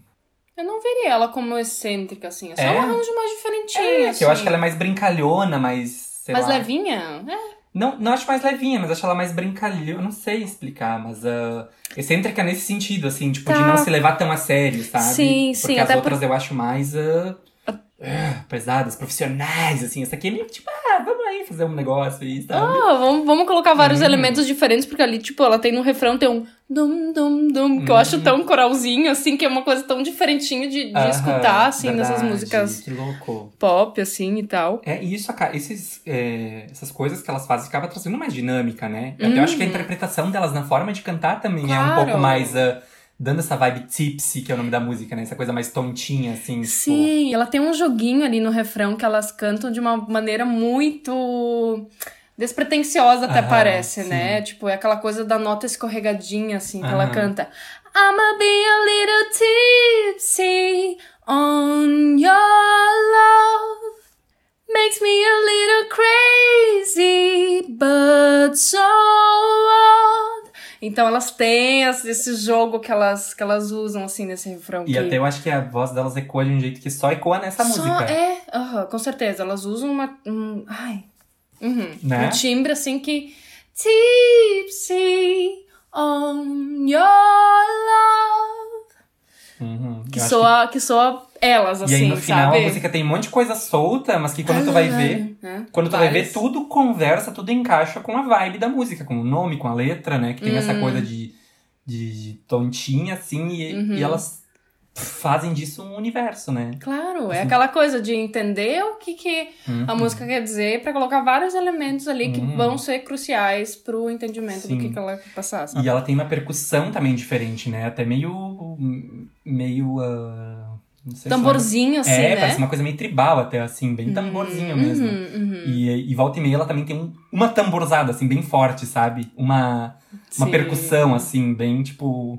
Eu não veria ela como excêntrica, assim. É só É? um arranjo mais diferentinho, É, assim. eu acho que ela é mais brincalhona, mais. Mais lá. levinha? É. Não, não acho mais levinha, mas acho ela mais brincalhona. Eu não sei explicar, mas. ah, excêntrica nesse sentido, assim, tipo, de Tá. não se levar tão a sério, sabe? Sim, Porque sim, as até outras eu acho mais. ah, ah, pesadas, profissionais, assim. Essa aqui é meio tipo, ah, vamos aí fazer um negócio aí, sabe? Ah, vamos, vamos colocar vários Hum. elementos diferentes, porque ali, tipo, ela tem no refrão, tem um dum, dum, dum, que eu acho tão coralzinho, assim, que é uma coisa tão diferentinho de, de Hum. Aham, escutar, assim, nessas verdade, músicas Que louco. pop, assim, e tal. É, e isso, esses, é, essas coisas que elas fazem acaba trazendo mais dinâmica, né? Até eu acho que a interpretação delas na forma de cantar também é um Uhum. Claro. pouco mais. ah, dando essa vibe tipsy, que é o nome da música, né? Essa coisa mais tontinha, assim. tipo- Sim, ela tem um joguinho ali no refrão que elas cantam de uma maneira muito despretensiosa, até Aham, parece, sim. né? Tipo, é aquela coisa da nota escorregadinha, assim, que ela Aham. canta. I'ma be a little tipsy on your love. Makes me a little crazy, but so? Então elas têm esse jogo que elas, que elas usam, assim, nesse refrão. E que... até eu acho que a voz delas ecoa de um jeito que só ecoa nessa Só- música. É, com certeza. Elas usam uma. Um, ai. Uhum, Né? Um timbre assim que. Tipsy on your love. Uhum. Que soa, que soa elas, assim, E aí no final sabe? a música tem um monte de coisa solta, mas que quando tu vai ver. Né? Quando tu vai ver, Várias. tudo conversa, tudo encaixa com a vibe da música, com o nome, com a letra, né? Que tem essa Hum. coisa de, de tontinha, assim, e, Uhum. e elas fazem disso um universo, né? Claro, é aquela coisa de entender o que, que a Uhum. música quer dizer pra colocar vários elementos ali que Uhum. vão ser cruciais pro entendimento Sim. do que, que ela quer passar, sabe? E ela tem uma percussão também diferente, né? Até meio. meio. ah, se Tamborzinho, assim, é, né? parece uma coisa meio tribal até, assim, bem tamborzinho mesmo. Uhum, uhum. E, e volta e meia ela também tem um- uma tamborzada, assim, bem forte, sabe? Uma, uma percussão, assim, bem, tipo,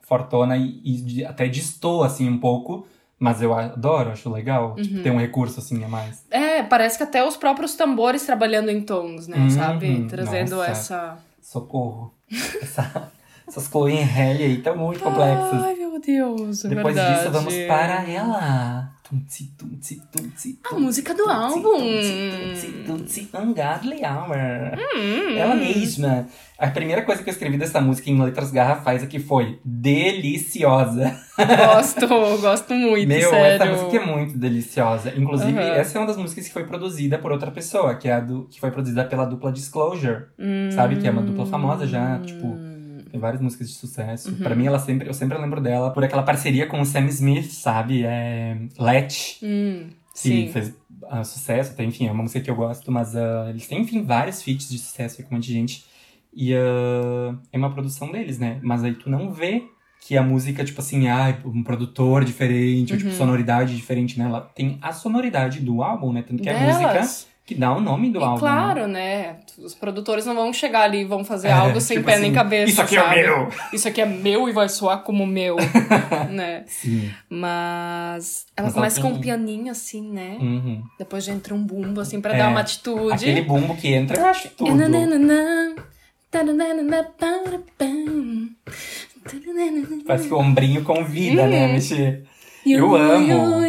fortona e, e de- até destoa, assim, um pouco. Mas eu adoro, acho legal. Uhum. Tipo, ter um recurso, assim, a mais. É, parece que até os próprios tambores trabalhando em tons, né? Uhum, sabe? Trazendo nossa. essa. Socorro. Essa- essas Chloe Halle aí estão muito complexas. Ai, meu Deus, é Depois verdade. disso, vamos para ela. A música do álbum. Ungodly Hour. Hum. Ela mesma. A primeira coisa que eu escrevi dessa música em letras garrafais aqui foi deliciosa. Gosto, gosto muito, Meu, sério. essa música é muito deliciosa. Inclusive, Aham. essa é uma das músicas que foi produzida por outra pessoa, que é a do, que foi produzida pela dupla Disclosure. Sabe? Que é uma dupla famosa já, tipo. Tem várias músicas de sucesso. Uhum. Pra mim, ela sempre, eu sempre lembro dela por aquela parceria com o Sam Smith, sabe? É Let, Hum, sim. fez ah, sucesso. Tem, enfim, é uma música que eu gosto, mas ah, eles têm, enfim, vários feats de sucesso com um monte de gente. E ah, é uma produção deles, né? Mas aí tu não vê que a música, tipo assim, ah, um produtor diferente, ou Uhum. tipo, sonoridade diferente, né? Ela tem a sonoridade do álbum, né? Tanto que é a Delas. música que dá o nome do E álbum. né? claro, né? Os produtores não vão chegar ali e vão fazer É, algo sem tipo pé nem assim, cabeça. "Isso aqui é sabe? meu." Isso aqui é meu e vai soar como meu, né? Sim. Mas ela Mas ela começa com tem- um pianinho assim, né? Uhum. Depois já entra um bumbo assim pra É, dar uma atitude. Aquele bumbo que entra, eu acho tudo. Parece que o ombrinho convida, né? a Uhum. Mexer. Eu amo.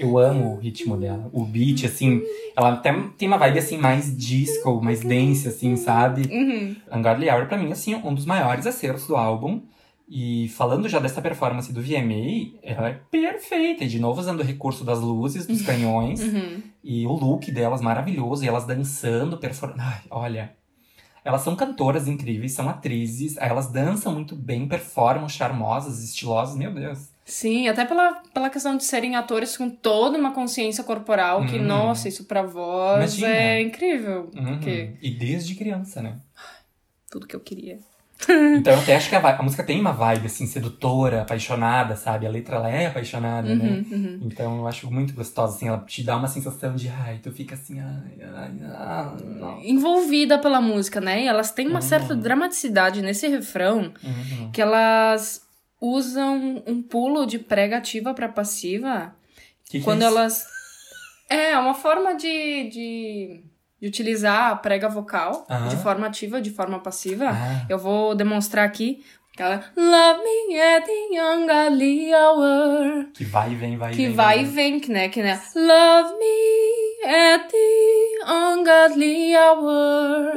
Eu amo o ritmo dela. O beat, assim, ela até tem uma vibe, assim, mais disco, mais dance, assim, sabe? Uhum. Ungodly Hour, pra mim, assim, um dos maiores acertos do álbum. E falando já dessa performance do VMA, ela é perfeita. E de novo usando o recurso das luzes, dos canhões. Uhum. E o look delas maravilhoso. E elas dançando, performando. Ai, olha. Elas são cantoras incríveis, são atrizes. Elas dançam muito bem, performam charmosas, estilosas. Meu Deus. Sim, até pela, pela questão de serem atores com toda uma consciência corporal, que, Uhum. nossa, isso pra voz Imagina. é incrível. Uhum. Porque E desde criança, né? tudo que eu queria. Então eu até acho que a, a música tem uma vibe, assim, sedutora, apaixonada, sabe? A letra, ela é apaixonada, né? Uhum, uhum. Então eu acho muito gostosa, assim, ela te dá uma sensação de, ai, tu fica assim, ai, ai, ai. Envolvida pela música, né? E elas têm uma Uhum. certa dramaticidade nesse refrão Uhum. que elas usam um pulo de prega-ativa pra passiva Que que quando é isso? elas. É, uma forma de, de, de utilizar a prega vocal Aham. de forma ativa, de forma passiva. Ah. Eu vou demonstrar aqui. Ela, Love me at the young early hour. Que vai e vem, vai e Que vem. vai e vem, que né? Que né? Love me at the ungodly hour.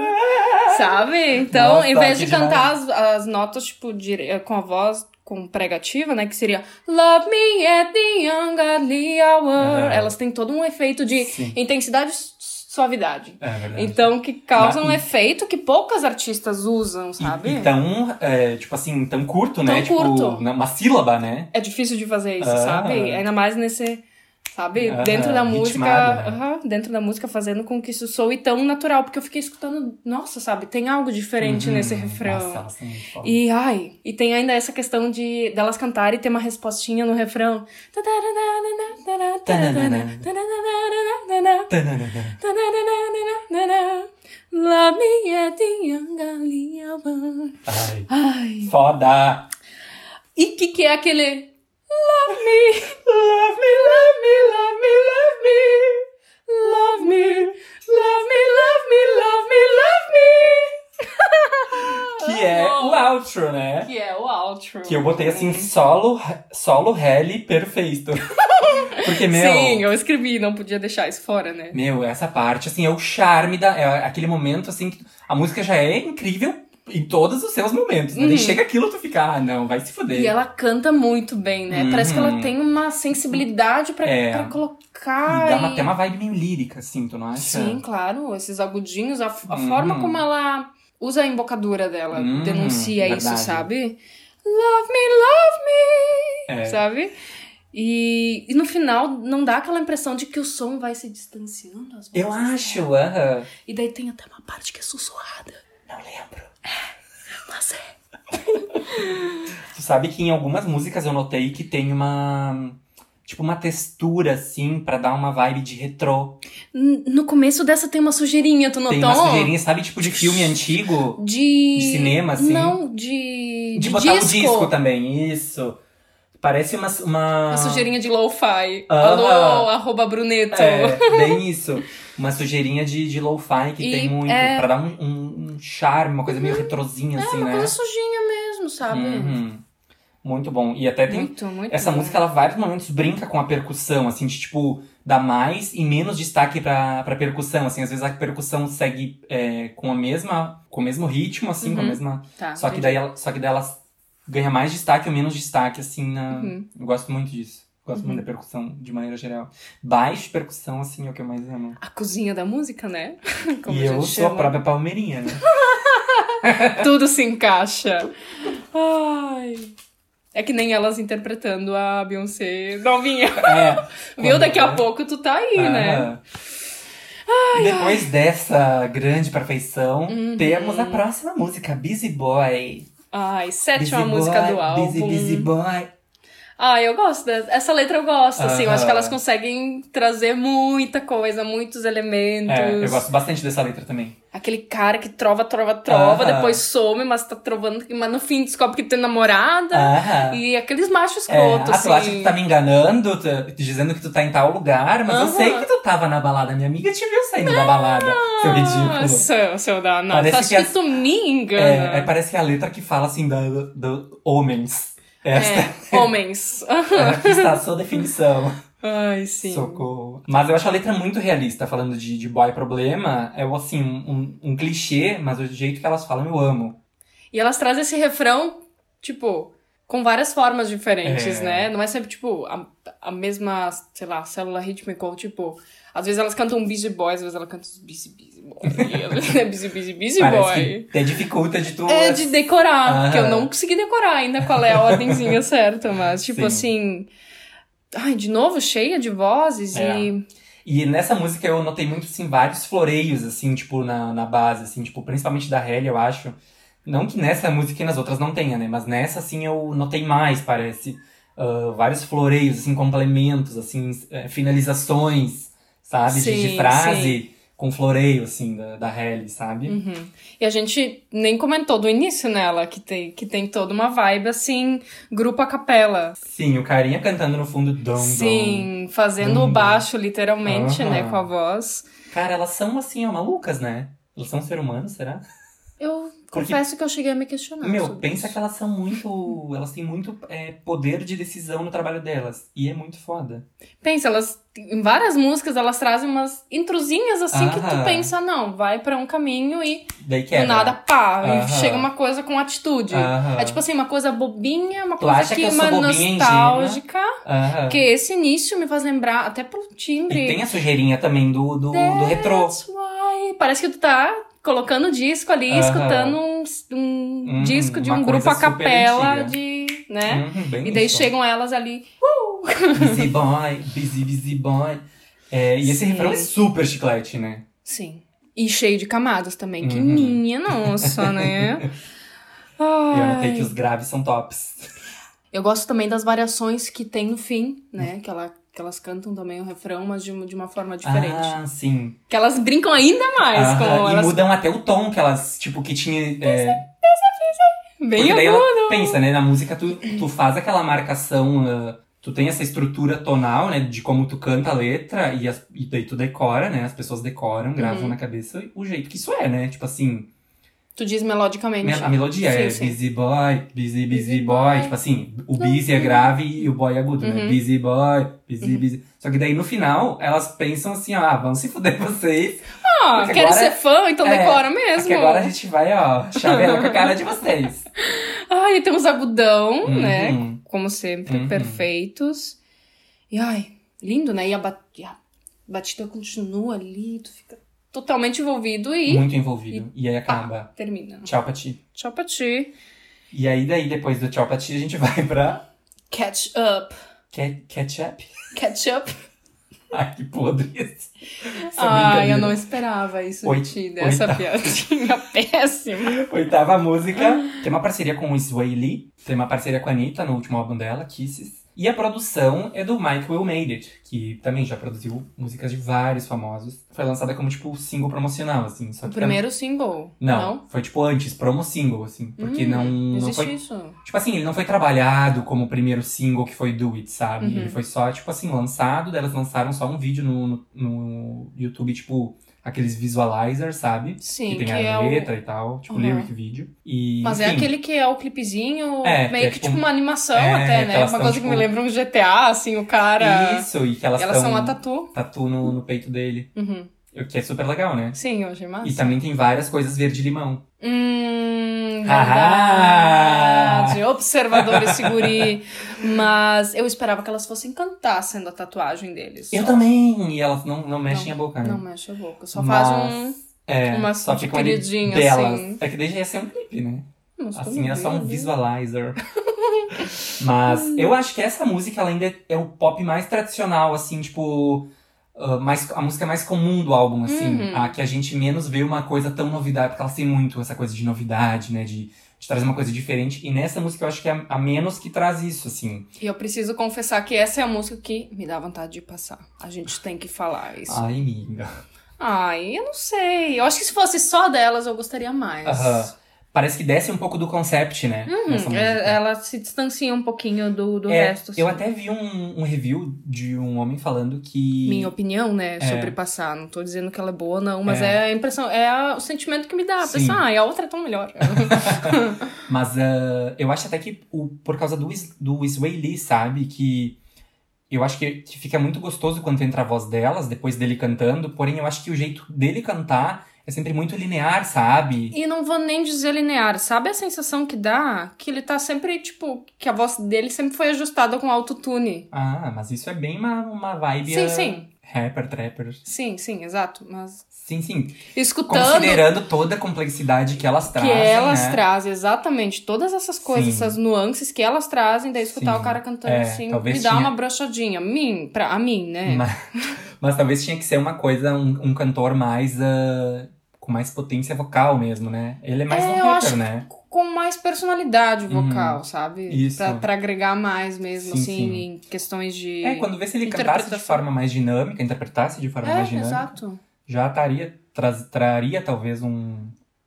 Sabe? Então, Nossa, em vez de que cantar as, as notas, tipo, dire- com a voz com pregativa, né? Que seria Love me at the ungodly hour. Elas têm todo um efeito de Sim. intensidade e su- suavidade. É verdade. Então, que causa um e- efeito que poucas artistas usam, E- sabe? E, tão, é, tipo assim, tão curto, né? Tão tipo, curto. na- uma sílaba, né? É difícil de fazer isso, Ah. sabe? Ainda mais nesse. Sabe? Ah, dentro da música. né? aham, dentro da música, fazendo com que isso soe tão natural. Porque eu fiquei escutando. Nossa, sabe? Tem algo diferente Uhum. nesse refrão. Nossa, foda. E ai, e tem ainda essa questão de delas cantarem e ter uma respostinha no refrão. The young early hour. Ai, foda! E que que é aquele Love me, love me, love me, love me, love me. Love me, love me, love me, love me, love me. Que é o outro, né? Que é o outro. Que eu botei assim, solo, solo rally perfeito. Porque, meu. Sim, eu escrevi, não podia deixar isso fora, né? Meu, essa parte, assim, é o charme da. É aquele momento, assim, que a música já é incrível, em todos os seus momentos. Né? Daí chega aquilo, tu fica, ah, não, vai se fuder. Uhum. E ela canta muito bem, né? Parece que ela Uhum. tem uma sensibilidade pra, É. pra colocar. E dá uma, e- até uma vibe meio lírica, assim, tu não acha? Sim, claro, esses agudinhos, a, a Hum. forma como ela usa a embocadura dela, Hum, denuncia isso, verdade. sabe? Love me, love me, É. sabe? E, e no final não dá aquela impressão de que o som vai se distanciando. às Eu vezes. acho, aham. E daí tem até uma parte que é sussurrada. Não lembro. Mas é. Tu sabe que em algumas músicas eu notei que tem uma. Tipo, uma textura, assim, pra dar uma vibe de retrô. No começo dessa tem uma sujeirinha, tu notou? Tem uma sujeirinha, sabe? Tipo de filme antigo. De... De cinema, assim? Não, de... De, De, botar disco. o disco também, isso. Parece uma. Uma, Uma sujeirinha de lo-fi. Alô, arroba bruneto. É, bem isso. Uma sujeirinha de, de lo-fi que E tem muito. é- Pra dar um, um, um charme, uma coisa meio retrozinha, assim, uma né? coisa sujinha mesmo. sabe? Uhum. Muito bom. E até tem. Muito, muito Essa bom. música, ela, vários momentos, brinca com a percussão, assim, de tipo, dá mais e menos destaque pra, pra percussão. Assim, às vezes a percussão segue é, com a mesma. com o mesmo ritmo, assim, com a Uhum. mesma. Tá, Só que, daí ela, só que daí ela ganha mais destaque ou menos destaque, assim, na. Uhum. Eu gosto muito disso. Gosto muito da percussão, de maneira geral. Baixo percussão, assim, é o que eu mais amo. A cozinha da música, né? Como e eu sou a própria palmeirinha, né? Tudo se encaixa. Ai. É que nem elas interpretando a Beyoncé novinha. É. Viu? Daqui a pouco tu tá aí, né? Aham. E depois dessa grande perfeição, Uhum. temos a próxima música, Busy Boy. Ai, sétima Busy música Boy, do álbum. Busy, busy Boy. Ah, eu gosto dessa. Essa letra eu gosto, assim. Eu acho que elas conseguem trazer muita coisa, muitos elementos. É, eu gosto bastante dessa letra também. Aquele cara que trova, trova, trova, Aham. depois some, mas tá trovando, mas no fim descobre que tem namorada. Aham. E aqueles machos É, escrotos, ah, assim. tu acha que tu tá me enganando, tu- dizendo que tu tá em tal lugar, mas eu sei que tu tava na balada. Minha amiga te viu saindo da balada, seu ridículo. Nossa, seu danado. Parece Acho que que, tu me engana. É, é, parece que é a letra que fala assim da, do homens. Esta É, homens. aqui está a sua definição. Ai, sim. Socorro. Mas eu acho a letra muito realista, falando de, de boy problema. É assim, um, um clichê, mas o jeito que elas falam eu amo. E elas trazem esse refrão, tipo, com várias formas diferentes, É. né? Não é sempre, tipo, a, a mesma, sei lá, célula rítmica, ou tipo, às vezes elas cantam Busy Boy, às vezes elas cantam Busy Busy Boy. É Busy Busy Busy Parece Boy. que até dificulta de tu. É de decorar, porque eu não consegui decorar ainda qual é a ordenzinha certa, mas, tipo Sim. assim. Ai, de novo, cheia de vozes É. e. E nessa música eu notei muito, assim, vários floreios, assim, tipo, na, na base, assim, tipo, principalmente da Halle, eu acho. Não que nessa música e nas outras não tenha, né? Mas nessa, assim, eu notei mais, parece. Ah, vários floreios, assim, complementos, assim, eh, finalizações, sabe? De- de, Sim, frase com floreio, assim, da, da Halle, sabe? Uhum. E a gente nem comentou do início nela, que tem, que tem toda uma vibe assim, grupo a capela. Sim, o carinha cantando no fundo, dom. Sim, fazendo o baixo, literalmente, Aham. né, com a voz. Cara, elas são, assim, ó, malucas, né? Elas são ser humanos, será? Eu Porque- confesso que eu cheguei a me questionar. Meu, pensa isso. que elas são muito. Elas têm muito é, poder de decisão no trabalho delas. E é muito foda. Pensa, elas, em várias músicas, elas trazem umas intrusinhas assim que tu pensa, não, vai pra um caminho e Daí quebra. do nada, pá, e Aham. chega uma coisa com atitude. Aham. É tipo assim, uma coisa bobinha, uma coisa que sou uma nostálgica. Porque esse início me faz lembrar, até pelo timbre. E tem a sujeirinha também do, do, do retrô. That's why. Parece que tu tá colocando disco ali, escutando um, um Hum, disco de um grupo a capela de. né? Uhum, E daí isso. chegam elas ali. Busy boy, busy, busy boy. É, e esse Sim. refrão é super chiclete, né? Sim. E cheio de camadas também. Que Uhum. minha nossa, né? E eu notei Ai. que os graves são tops. Eu gosto também das variações que tem no fim, né? Que, ela, que elas cantam também o refrão, mas de, uma- de uma forma diferente. Ah, sim. Que elas brincam ainda mais Aham, com E elas. mudam até o tom que elas, tipo, que tinha. É, Bem Porque daí agudo. ela pensa, né? Na música tu, tu faz aquela marcação, ah, tu tem essa estrutura tonal, né? De como tu canta a letra e, as- e daí tu decora, né? As pessoas decoram, gravam Uhum. na cabeça o jeito que isso é, né? Tipo assim, Tu diz melodicamente. me- a melodia Sim, é sim. busy boy, busy, busy Busy boy. boy. Tipo assim, o busy é grave e o boy é agudo, né? Uhum. Busy boy, busy, busy. Só que daí no final elas pensam assim, ó, ah, vamos se fuder vocês. Ah, Porque quero agora- ser fã, então É, decora mesmo. Porque agora a gente vai, ó, chavear com a cara de vocês. Ai, tem uns agudão, Uhum. né? Como sempre, Uhum. perfeitos. E ai, lindo, né? E a, ba- e a batida continua ali, tu fica totalmente envolvido e Muito envolvido. E aí acaba. termina. Tchau pra ti. Tchau pra ti. E aí, daí, depois do tchau pra ti, a gente vai pra Catch up. Ke- ketchup. Catch up. Ai, que podre. Essa Ai, eu não esperava isso Oi- de oita- piadinha péssima. Oitava música. Tem uma parceria com o Sway Lee. Tem uma parceria com a Anitta no último álbum dela, Kisses. E a produção é do Will Made It, que também já produziu músicas de vários famosos. Foi lançada como, tipo, single promocional, assim. O primeiro single. Não, foi tipo antes, promo single, assim. Porque Hum, não, não Existe foi isso. Tipo assim, ele não foi trabalhado como o primeiro single que foi Do It, sabe? Uhum. Ele foi só, tipo assim, lançado, daí elas lançaram só um vídeo no, no, no YouTube, tipo, aqueles visualizers, sabe? Sim, que tem que a é o- letra e tal, tipo Uhum. lyric video. E, Mas é enfim, aquele que é o clipezinho, É, meio que é tipo tipo um- uma animação É, até, né? Uma tão, coisa que me tipo- lembra um GTA, assim, o cara. Isso, e que elas, Elas tão são a tatu. tatu no, no peito dele. Uhum. O que é super legal, né? Sim, eu achei massa. E também tem várias coisas verde-limão. Hum, Ah! verdade. Observador esse guri. Mas eu esperava que elas fossem cantar sendo a tatuagem deles. Eu só. também! E elas não, não mexem a boca, né? Não mexe a boca. Só Mas, faz um. É, uma só ficam ali assim. É que já ia ser um clipe, né? Mas Assim, era só um visualizer. Mas eu acho que essa música ela ainda é o pop mais tradicional, assim, tipo. Ah, mais, a música mais comum do álbum, assim. Uhum. A que a gente menos vê uma coisa tão novidade, porque elas têm muito essa coisa de novidade, né? De, de trazer uma coisa diferente. E nessa música eu acho que é a menos que traz isso, assim. E eu preciso confessar que essa é a música que me dá vontade de passar. A gente tem que falar isso. Ai, amiga. Ai, eu não sei. Eu acho que se fosse só delas, eu gostaria mais. Aham. Parece que desce um pouco do concept, né? Hum, música. é- ela se distancia um pouquinho do, do É, resto. Eu assim. até vi um, um review de um homem falando que. Minha opinião, né, É. sobre passar. Não tô dizendo que ela é boa, não, mas É. é, a impressão, é a- o sentimento que me dá. Sim. Pensar, ah, e a outra é tão melhor. Mas ah, eu acho até que o, por causa do, do Sway Lee, sabe? Que eu acho que, que fica muito gostoso quando entra a voz delas, depois dele cantando. Porém, eu acho que o jeito dele cantar é sempre muito linear, sabe? e não vou nem dizer linear. Sabe a sensação que dá? Que ele tá sempre, tipo, que a voz dele sempre foi ajustada com autotune. Ah, mas isso é bem uma, uma vibe. Sim, ah, sim. Rapper, trapper. Sim, sim, exato. Mas Sim, sim. escutando Considerando toda a complexidade que elas que trazem. elas né? trazem, exatamente, todas essas coisas, Sim. essas nuances que elas trazem, daí escutar Sim. o cara cantando É, assim, me dá tinha- uma brochadinha. Mim, pra, a mim, né? Mas, mas talvez tinha que ser uma coisa, um, um cantor mais. ah, com mais potência vocal mesmo, né? Ele é mais É, um eu rapper, né? com mais personalidade vocal, Uhum. sabe? Isso. Pra, pra agregar mais mesmo, Sim, assim, sim. em questões de. É, quando vê se ele cantasse de forma mais dinâmica, interpretasse de forma É, mais dinâmica, exato. já taria, traz- traria talvez um.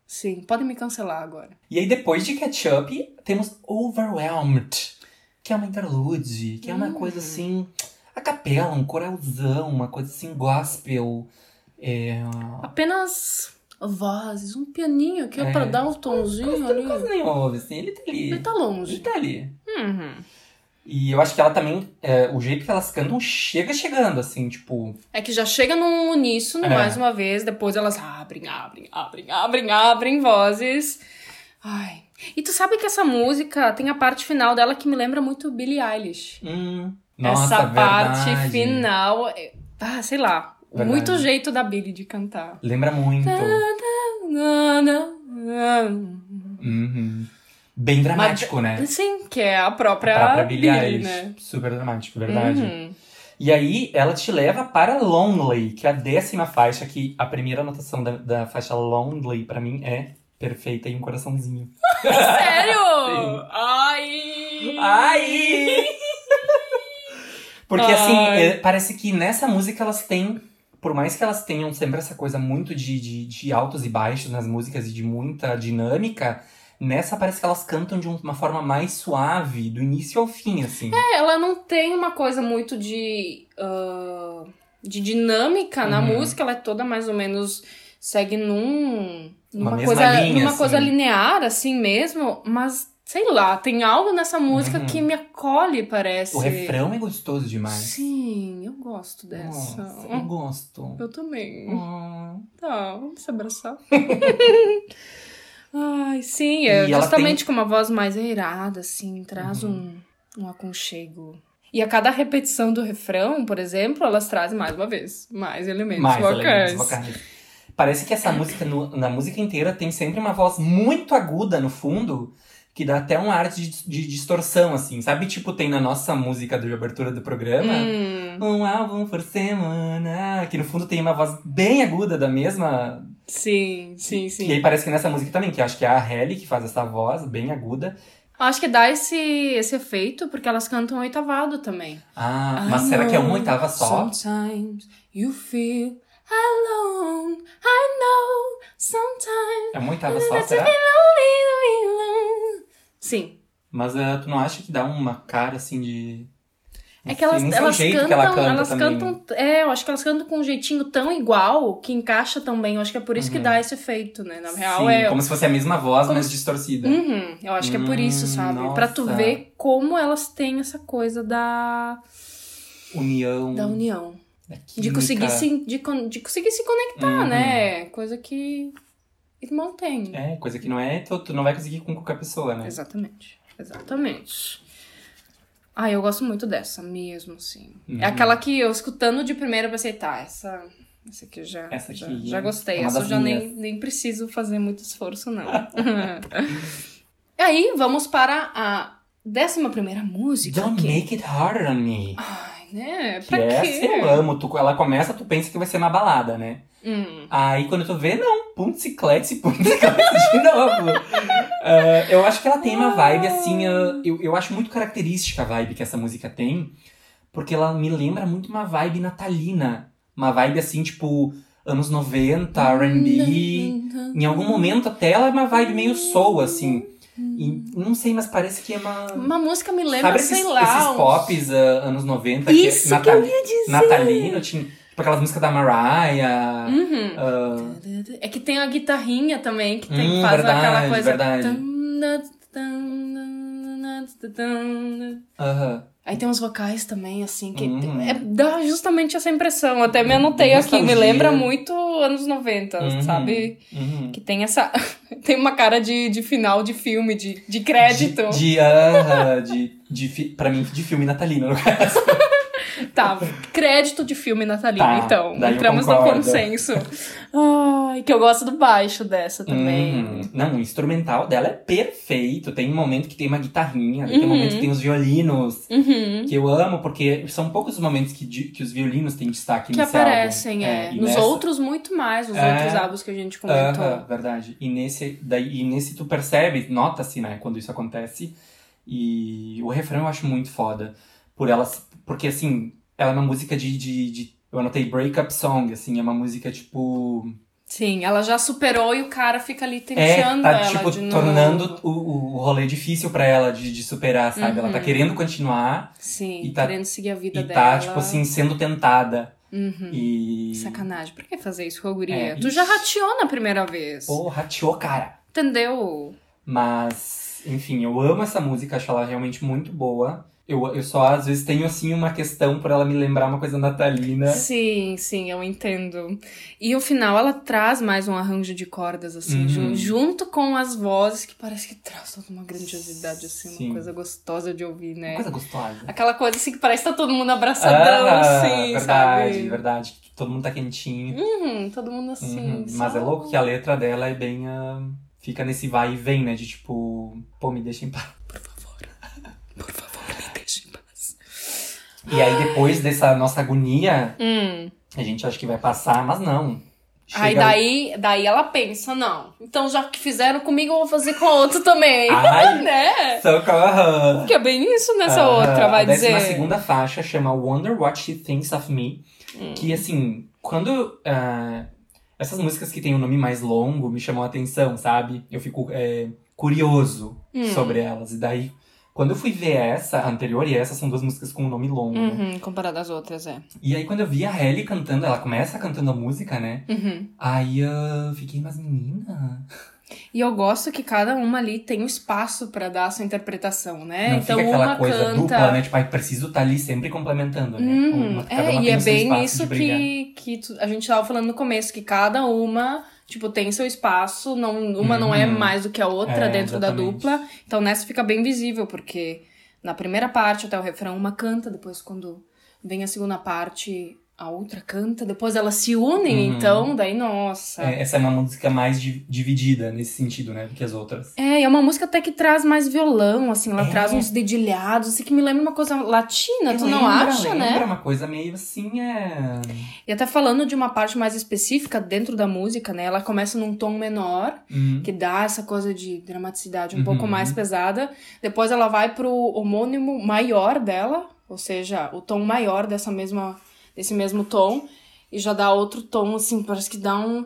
Sim, podem me cancelar agora. E aí depois de Ketchup, temos Overwhelmed, que é uma interlude, que é uma Hum. coisa assim. A capela, um coralzão, uma coisa assim, gospel. É, Apenas vozes, um pianinho aqui É. pra dar um tonzinho quase, ali. quase nem ouve, assim, ele tá ali. Ele tá Ele longe. tá ali. Uhum. E eu acho que ela também, é, o jeito que elas cantam chega chegando, assim, tipo. É que já chega num uníssono, É. mais uma vez, depois elas abrem, abrem, abrem, abrem, abrem vozes. Ai. E tu sabe que essa música tem a parte final dela que me lembra muito Billie Eilish. Hum, nossa, essa parte verdade. final. é- Ah, sei lá. Verdade. Muito jeito da Billie de cantar. Lembra muito. Uhum. Bem dramático, né? Sim, que é a própria, A própria Billie Billie, né? Super dramático, verdade. Uhum. E aí, ela te leva para Lonely, que é a décima faixa, que a primeira anotação da, da faixa Lonely, pra mim, é perfeita e um coraçãozinho. Sério? Ai! Ai! Porque, assim, Ai. é, parece que nessa música elas têm... Por mais que elas tenham sempre essa coisa muito de, de, de altos e baixos nas músicas e de muita dinâmica, nessa parece que elas cantam de uma forma mais suave, do início ao fim, assim. É, ela não tem uma coisa muito de. ah, de dinâmica na Uhum. música, ela é toda mais ou menos. segue num. Uma numa mesma coisa, linha, numa assim. coisa linear, assim mesmo, mas sei lá, tem algo nessa música Uhum. que me acolhe, parece. O refrão é gostoso demais. Sim, eu gosto dessa. Nossa, eu gosto. Eu também. Hum. Tá, vamos se abraçar. Ai, sim, é E justamente com uma voz mais airada, assim, traz Uhum. um, um aconchego. E a cada repetição do refrão, por exemplo, elas trazem mais uma vez mais elementos Mais vocais. elementos vocais. Parece que essa música, no- na música inteira, tem sempre uma voz muito aguda no fundo, que dá até um ar de, de distorção, assim. Sabe, tipo, tem na nossa música de abertura do programa, Hum, um álbum por semana, que no fundo tem uma voz bem aguda da mesma. sim, sim, E sim. aí parece que nessa música também, que acho que é a Halle que faz essa voz bem aguda. Acho que dá esse, esse efeito porque elas cantam oitavado também. Ah, mas I será que é uma oitava só? Sometimes you feel alone. I know sometimes É uma oitava só, será? Sim. Mas ah, tu não acha que dá uma cara assim de. É que elas, o elas cantam, ela canta elas também. cantam. É, eu acho que elas cantam com um jeitinho tão igual que encaixa tão bem. Eu acho que é por isso que dá esse efeito, né? Na real, Uhum. Sim, é. como se fosse a mesma voz, como mas distorcida. Uhum, eu acho que é por isso, Hum, sabe? Pra tu nossa. ver como elas têm essa coisa da, União. da união. De conseguir, se, de, de conseguir se conectar, Uhum. né? Coisa que irmão tem. É, coisa que não é, tu, tu não vai conseguir com qualquer pessoa, né? Exatamente. Exatamente. Ah, eu gosto muito dessa mesmo, assim. Uhum. É aquela que eu escutando de primeira pensei, tá, essa, essa aqui eu já, Essa já, aqui já gostei. é uma essa eu já nem, minhas. nem preciso fazer muito esforço, não. e aí, vamos para a décima primeira música. Don't que- make it harder on me. Ai, né? Que Pra essa quê? eu amo. Tu, ela começa, tu pensa que vai ser uma balada, né? Hum. Aí quando tu vê, não, punticlete, punticlete de novo. Ah, eu acho que ela tem uma vibe assim, eu, eu acho muito característica a vibe que essa música tem, porque ela me lembra muito uma vibe natalina. Uma vibe assim, tipo, anos 90, R&B. Em algum momento até ela é uma vibe meio soul, assim. E não sei, mas parece que é uma. Uma música me lembra, Sabe esses, sei lá. esses pops ah, anos 90 Isso que é que eu ia dizer. natalino, tinha, tipo aquelas músicas da Mariah. Uhum. ah, É que tem a guitarrinha também, que tem, Hum, faz verdade, aquela coisa. verdade. aham. Aí tem uns vocais também, assim, que Uhum. é, dá justamente essa impressão. Até me anotei aqui, me lembra muito anos 90, Uhum, sabe? uhum. Que tem essa. tem uma cara de, de final de filme, de, de crédito. De, de, aham, de, de, pra mim, de filme natalino, no caso. Tá, crédito de filme natalino, Tá, então. Entramos no consenso. Ai, que eu gosto do baixo dessa também. Uhum. Não, o instrumental dela é perfeito. Tem um momento que tem uma guitarrinha, tem um momento que tem os violinos, Uhum. que eu amo, porque são poucos os momentos que, que os violinos têm destaque Que nesse aparecem, álbum. é. e Nos nessa- outros, muito mais, os É. outros álbuns que a gente comentou. Aham, verdade. E nesse, daí, e nesse tu percebe, nota-se, né, quando isso acontece. E o refrão eu acho muito foda. Por ela, porque assim, ela é uma música de, de, de- eu anotei breakup song, assim, é uma música tipo. Sim, ela já superou e o cara fica ali É, tenteando tá ela tipo de novo. tornando o, o rolê difícil pra ela de, de superar, sabe? Ela tá Uhum. querendo continuar Sim, e tá- querendo seguir a vida e dela. tá, tipo assim, sendo tentada. Uhum. E. Sacanagem, por que fazer isso com a guria? É, tu já rateou na primeira vez. Pô, rateou, cara. Entendeu? Mas, enfim, eu amo essa música, acho ela realmente muito boa. Eu, eu só, às vezes, tenho, assim, uma questão por ela me lembrar uma coisa natalina. Sim, sim, eu entendo. E o final, ela traz mais um arranjo de cordas, assim, Uhum. ju- junto com as vozes, que parece que traz toda uma grandiosidade, assim, Sim. uma coisa gostosa de ouvir, né? Uma coisa gostosa. Aquela coisa assim que parece que tá todo mundo abraçadão, Ah, assim, verdade, sabe? verdade. Todo mundo tá quentinho. Uhum, todo mundo assim. Uhum. Mas é louco que a letra dela é bem. ah, fica nesse vai e vem, né? De tipo, pô, me deixa em paz. Por favor, me deixe em paz. E aí, depois dessa nossa agonia, Hum. a gente acha que vai passar, mas não. Aí Chega- daí, daí ela pensa, não. Então já que fizeram comigo, eu vou fazer com a outra também. Ai. né? Socorro! Que é bem isso nessa Ah, outra, vai a dizer. segunda faixa chama Wonder What She Thinks of Me. Hum. Que, assim, quando... ah, essas músicas que tem um nome mais longo me chamam a atenção, sabe? Eu fico é, curioso Hum. sobre elas. E daí, quando eu fui ver essa, a anterior e essa, são duas músicas com um nome longo. Uhum, comparado às outras, é. E aí, quando eu vi a Hailey cantando, ela começa cantando a música, né? Uhum. Aí eu fiquei, mas menina... E eu gosto que cada uma ali tem um espaço pra dar a sua interpretação, né? Não então fica aquela uma coisa canta. dupla, né? Tipo, ai, preciso estar ali sempre complementando, né? Uhum, Uma- é, e é bem isso que, que tu- a gente tava falando no começo, que cada uma, tipo, tem seu espaço, não, uma não é Uhum. mais do que a outra É, dentro exatamente. da dupla. Então nessa fica bem visível, porque na primeira parte até o refrão uma canta, depois quando vem a segunda parte a outra canta, depois elas se unem, Uhum. então, daí, nossa. É, essa é uma música mais di- dividida nesse sentido, né? Do que as outras. É, e é uma música até que traz mais violão, assim, ela É. traz uns dedilhados, assim, que me lembra uma coisa latina, tu não Lembra, acha, lembra né? uma coisa meio assim, é... E até falando de uma parte mais específica dentro da música, né? Ela começa num tom menor, Hum, que dá essa coisa de dramaticidade um Uhum. pouco mais pesada. Depois ela vai pro homônimo maior dela, ou seja, o tom maior dessa mesma, desse mesmo tom. E já dá outro tom, assim, parece que dá um.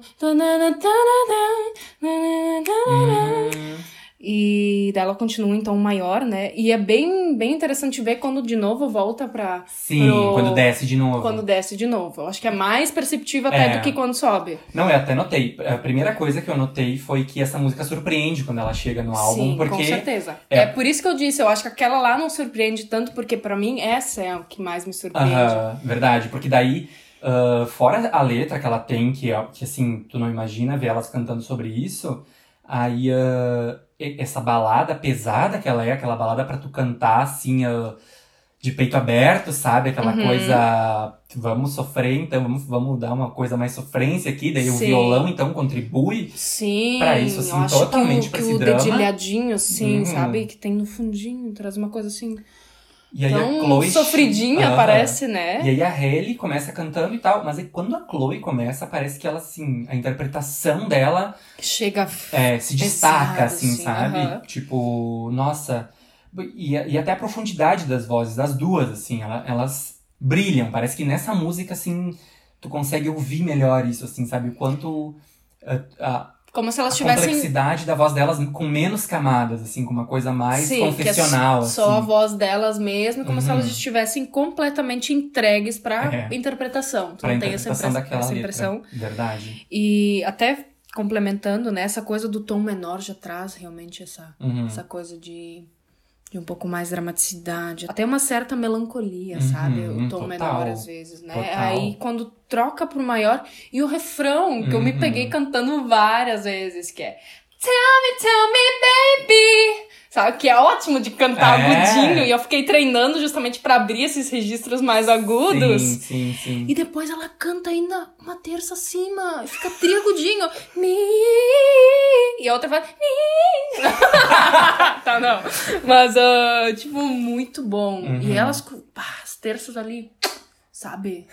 hum, E dela continua, então, maior, né? E é bem, bem interessante ver quando de novo volta pra. Sim, pro- quando desce de novo. Quando desce de novo. Eu acho que é mais perceptível até É. do que quando sobe. Não, eu até notei. A primeira coisa que eu notei foi que essa música surpreende quando ela chega no álbum, Sim, porque com certeza. é- É. por isso que eu disse, eu acho que aquela lá não surpreende tanto, porque pra mim essa é o que mais me surpreende. Aham, verdade, porque daí, ah, fora a letra que ela tem, que, ó, que assim, tu não imagina ver elas cantando sobre isso, aí e- essa balada pesada que ela é, aquela balada pra tu cantar assim, ah, de peito aberto, sabe? Aquela Uhum. coisa, vamos sofrer, então vamos, vamos dar uma coisa mais sofrência aqui, daí o Sim. violão então contribui. Sim, Pra isso, assim, totalmente o, que esse o drama. dedilhadinho, assim, Uhum. sabe? Que tem no fundinho, traz uma coisa assim. E aí a tão Chloe sofridinha, Aham. parece, né? E aí a Hailey começa cantando e tal, mas aí quando a Chloe começa, parece que ela, assim, a interpretação dela Chega. é, se destaca, assim, assim, sabe? aham. Tipo, nossa. E, e até a profundidade das vozes, das duas, assim, ela- elas brilham. Parece que nessa música, assim, tu consegue ouvir melhor isso, assim, sabe? O quanto. A, a- Como se elas a tivessem. complexidade da voz delas com menos camadas, assim, com uma coisa mais Sim, que é confessional. só a assim. voz delas mesmo, como se Uhum. elas estivessem completamente entregues pra É. interpretação. Tu Pra não tem essa, impress- daquela essa impressão. Verdade. E até complementando, né, essa coisa do tom menor já traz realmente essa, Uhum. essa coisa de, de um pouco mais dramaticidade, até uma certa melancolia, Uhum, sabe? O tom total, menor às vezes, né? total. Aí quando troca pro maior e o refrão, que eu me Uhum. peguei cantando várias vezes, que é Tell me, tell me, baby. Sabe? Que é ótimo de cantar É. agudinho. E eu fiquei treinando justamente pra abrir esses registros mais agudos. Sim, sim, sim. E depois ela canta ainda uma terça acima. Fica triagudinho. Mi. E a outra faz. Mi. tá, não. Mas, ah, tipo, muito bom. Uhum. E elas, com- pá, as terças ali, sabe?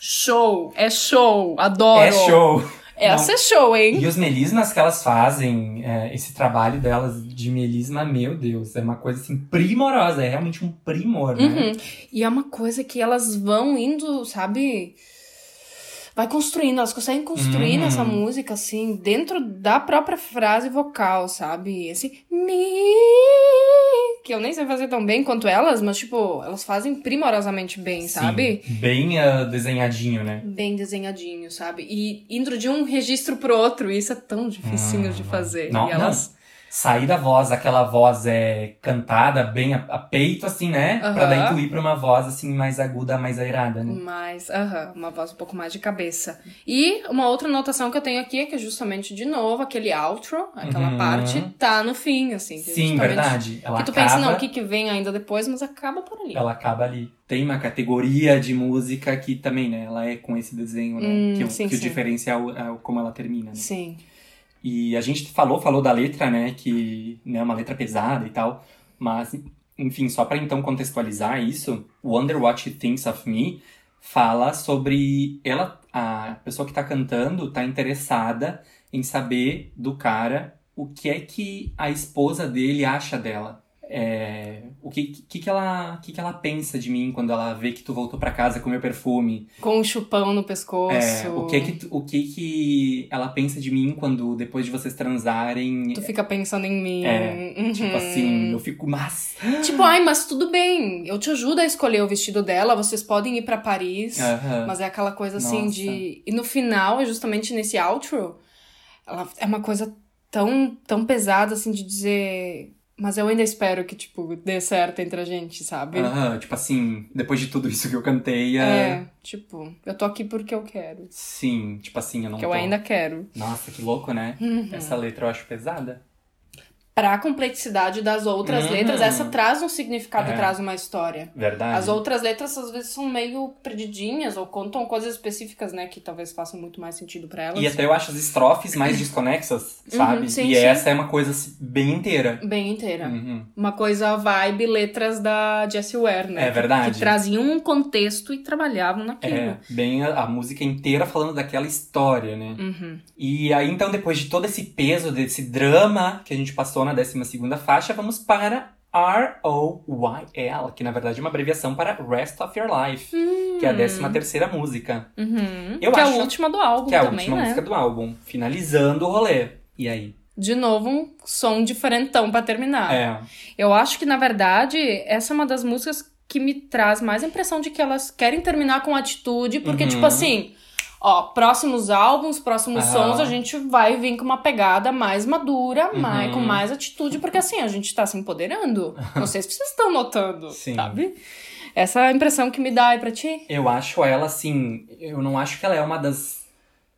Show. É show. Adoro. É show. Essa é show, hein? E os melismas que elas fazem, é, esse trabalho delas de melisma, meu Deus, é uma coisa assim primorosa, é realmente um primor, né? Uhum. E é uma coisa que elas vão indo, sabe? Vai construindo, elas conseguem construir Uhum. nessa música, assim, dentro da própria frase vocal, sabe? Esse mi, que eu nem sei fazer tão bem quanto elas, mas, tipo, elas fazem primorosamente bem, Sim, sabe? Bem ah, desenhadinho, né? Bem desenhadinho, sabe? E indo de um registro pro outro, e isso é tão dificinho de fazer. Hum. Não, e elas. não. Sair da voz, aquela voz é cantada bem a, a peito, assim, né? Pra Aham. daí tu ir pra uma voz, assim, mais aguda, mais airada, né? Mais, aham, uma voz um pouco mais de cabeça. E uma outra anotação que eu tenho aqui é que justamente, de novo, aquele outro, aquela Uhum. parte, tá no fim, assim. Sim, verdade. Ela Que tu acaba, pensa, não, o que, que vem ainda depois, mas acaba por ali. ela acaba ali. Tem uma categoria de música que também, né? Ela é com esse desenho, né? Hum, que o, sim, que o sim. diferencial é o- como ela termina, né? Sim. E a gente falou, falou da letra, né, que né, é uma letra pesada e tal, mas, enfim, só pra então contextualizar isso, Wonder What She Thinks of Me fala sobre ela, a pessoa que tá cantando, tá interessada em saber do cara o que é que a esposa dele acha dela. É, o que, que, que, ela, que, que ela pensa de mim quando ela vê que tu voltou pra casa com meu perfume? Com um chupão no pescoço. É, o que que, tu- o que que ela pensa de mim quando depois de vocês transarem? Tu fica pensando em mim. É, Uhum. Tipo assim, eu fico, mas. Tipo, ai, mas tudo bem. Eu te ajudo a escolher o vestido dela. Vocês podem ir pra Paris. Aham. Mas é aquela coisa assim Nossa. de. E no final, é justamente nesse outro, ela é uma coisa tão, tão pesada assim de dizer. Mas eu ainda espero que, tipo, dê certo entre a gente, sabe? Tipo assim, depois de tudo isso que eu cantei, é... É, tipo, eu tô aqui porque eu quero. sim, tipo assim, eu não Que eu tô... ainda quero. Nossa, que louco, né? Uhum. Essa letra eu acho pesada. Pra complexidade das outras Uhum. letras, essa traz um significado, É. traz uma história. Verdade. As outras letras às vezes são meio perdidinhas ou contam coisas específicas, né, que talvez façam muito mais sentido pra elas. E até eu acho as estrofes mais desconexas, sabe? Uhum, sim, e sim. essa é uma coisa bem inteira. Bem inteira. Uhum. Uma coisa vibe letras da Jessie Ware, né? É Que- verdade. Que, traziam um contexto e trabalhavam naquilo. É, bem a, a música inteira falando daquela história, né? Uhum. E aí, então, depois de todo esse peso, desse drama que a gente passou na 12ª faixa, vamos para R-O-Y-L, que na verdade é uma abreviação para Rest of Your Life, que é a 13ª música, Uhum. Eu que é acho a última do álbum que é a também, última né? música do álbum, finalizando o rolê. E aí? de novo, um som diferentão pra terminar. É. Eu acho que, na verdade, essa é uma das músicas que me traz mais a impressão de que elas querem terminar com atitude, porque, Uhum. tipo assim, ó, próximos álbuns, próximos Aham. sons, a gente vai vir com uma pegada mais madura, Uhum. mais, com mais atitude, porque assim, a gente tá se empoderando. Não sei se vocês estão notando, Sim. sabe? Essa é a impressão que me dá aí pra ti. Eu acho ela, assim, eu não acho que ela é uma das.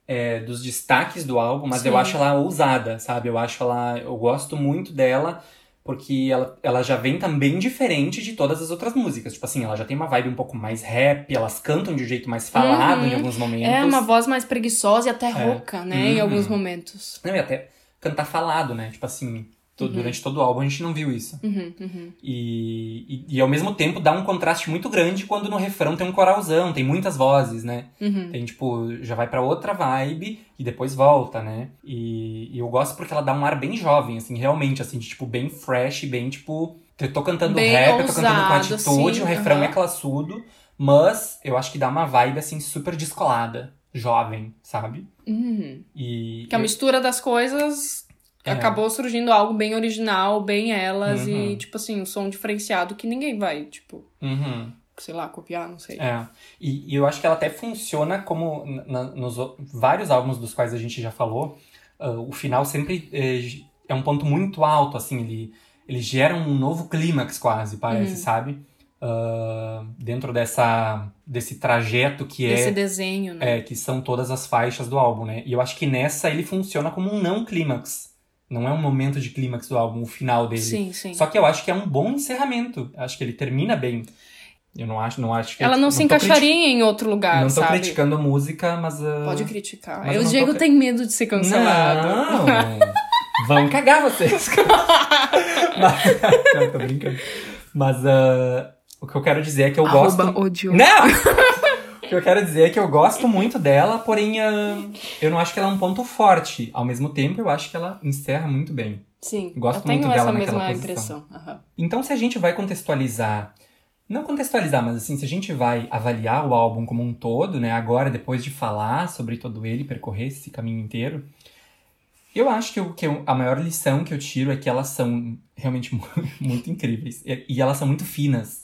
é, dos destaques do álbum, mas eu Sim. acho ela ousada, sabe? Eu acho ela. Eu gosto muito dela, porque ela, ela já vem também diferente de todas as outras músicas. Tipo assim, ela já tem uma vibe um pouco mais rap, elas cantam de um jeito mais falado Uhum. em alguns momentos. É uma voz mais preguiçosa e até rouca, né? Em Uhum. alguns momentos. Não, e até cantar falado, né? Tipo assim, to- durante todo o álbum a gente não viu isso. Uhum, uhum. E, e, e ao mesmo tempo dá um contraste muito grande quando no refrão tem um coralzão, tem muitas vozes, né? Uhum. Tem, tipo, já vai pra outra vibe e depois volta, né? E, e eu gosto porque ela dá um ar bem jovem, assim, realmente, assim, de, tipo, bem fresh, bem, tipo... Eu tô cantando Bem rap, eu tô cantando com ousado, atitude, assim, o refrão é classudo, mas eu acho que dá uma vibe, assim, super descolada, jovem, sabe? Uhum. E... Que a mistura das coisas É. acabou surgindo algo bem original, bem elas, Uhum. e, tipo assim, um som diferenciado que ninguém vai, tipo, Uhum. sei lá, copiar, não sei. É, e, e eu acho que ela até funciona como na- nos vários álbuns dos quais a gente já falou, ah, o final sempre é, é um ponto muito alto, assim, ele, ele gera um novo clímax quase, parece, Uhum. sabe? Ah, dentro dessa, desse trajeto que Esse é, desenho, né? é, que são todas as faixas do álbum, né? E eu acho que nessa ele funciona como um não clímax. Não é um momento de clímax do álbum, o final dele. sim, sim. Só que eu acho que é um bom encerramento. Acho que ele termina bem. Eu não acho, não acho que Ela não, se encaixaria em outro lugar, Não tô sabe? criticando a música, mas. uh, Pode criticar. Mas eu o não Diego tô- tem medo de ser cancelado. Não! Vão cagar vocês. mas, não, tô brincando. Mas uh, o que eu quero dizer é que eu gosto. o Diogo. Não! Que eu quero dizer é que eu gosto muito dela, porém uh, eu não acho que ela é um ponto forte. Ao mesmo tempo, eu acho que ela encerra muito bem. Sim, Gosto eu tenho muito essa dela naquela mesma posição. impressão. Aham. Então, se a gente vai contextualizar, não contextualizar, mas assim, se a gente vai avaliar o álbum como um todo, né, agora, depois de falar sobre todo ele, percorrer esse caminho inteiro, eu acho que, o, que eu- a maior lição que eu tiro é que elas são realmente mu- muito incríveis. E, e elas são muito finas.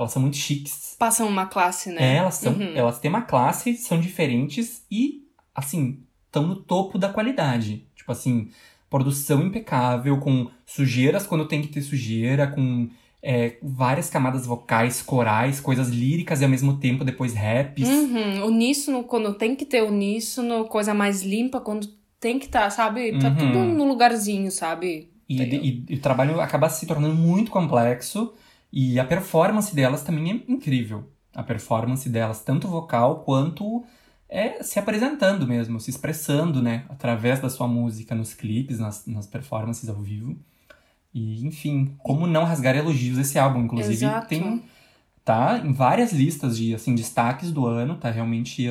Elas são muito chiques. Passam uma classe, né? É, elas são, Uhum. elas têm uma classe, são diferentes e, assim, estão no topo da qualidade. Tipo assim, produção impecável, com sujeiras quando tem que ter sujeira, com é, várias camadas vocais, corais, coisas líricas e ao mesmo tempo depois raps. Uhum. Uníssono quando tem que ter uníssono, coisa mais limpa quando tem que estar, sabe? Tá Uhum. tudo no lugarzinho, sabe? E, e- e o trabalho acaba se tornando muito complexo e a performance delas também é incrível. A performance delas, tanto vocal quanto é, se apresentando mesmo, se expressando, né? Através da sua música nos clipes, nas, nas performances ao vivo. E, enfim, como não rasgar elogios esse álbum. Inclusive, Exato. tem. Tá em várias listas de, assim, destaques do ano, tá realmente.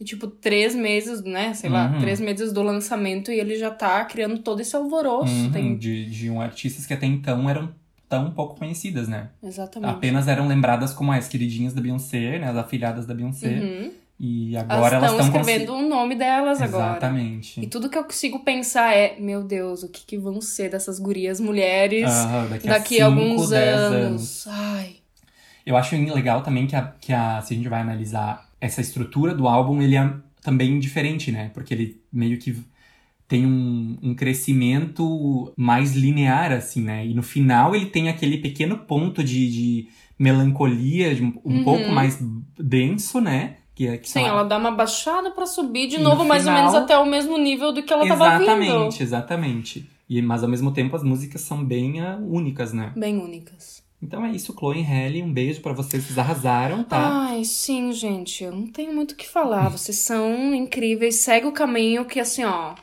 E, tipo, três meses, né? Sei lá, Uhum. três meses do lançamento e ele já tá criando todo esse alvoroço. uhum, Tem... de, de um artistas que até então eram tão pouco conhecidas, né? Exatamente. apenas eram lembradas como as queridinhas da Beyoncé, né? As afilhadas da Beyoncé. Uhum. E agora elas estão escrevendo o nome delas agora. Exatamente. E tudo que eu consigo pensar é, meu Deus, o que, que vão ser dessas gurias mulheres Aham, daqui daqui a cinco, alguns dez anos. Ai. Eu acho legal também que, a, que a, se a gente vai analisar essa estrutura do álbum, ele é também diferente, né? Porque ele meio que tem um, um crescimento mais linear, assim, né? E no final ele tem aquele pequeno ponto de, de melancolia, de um, um Uhum. pouco mais denso, né? Que, é- que Sim, são- ela dá uma baixada pra subir de E novo, no mais ou final- menos até o mesmo nível do que ela tava vindo. Exatamente, exatamente. E, mas ao mesmo tempo as músicas são bem ah, únicas, né? Bem únicas. Então é isso, Chloe e Halle, um beijo pra vocês, vocês arrasaram, tá? Ai, sim, gente. Eu não tenho muito o que falar. Vocês são incríveis. Segue o caminho que, assim, ó.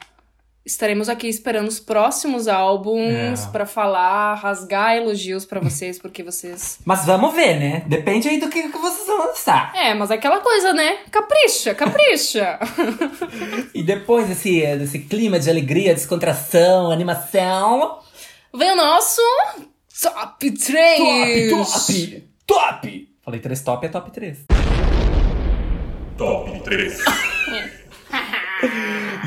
Estaremos aqui esperando os próximos álbuns É. pra falar, rasgar elogios pra vocês, porque vocês. Mas vamos ver, né? Depende aí do que, que vocês vão lançar. É, mas é aquela coisa, né? Capricha, capricha. E depois desse, desse clima de alegria, descontração, animação. Vem o nosso Top 3! Top, top, top! Falei três top, é top 3. Top 3.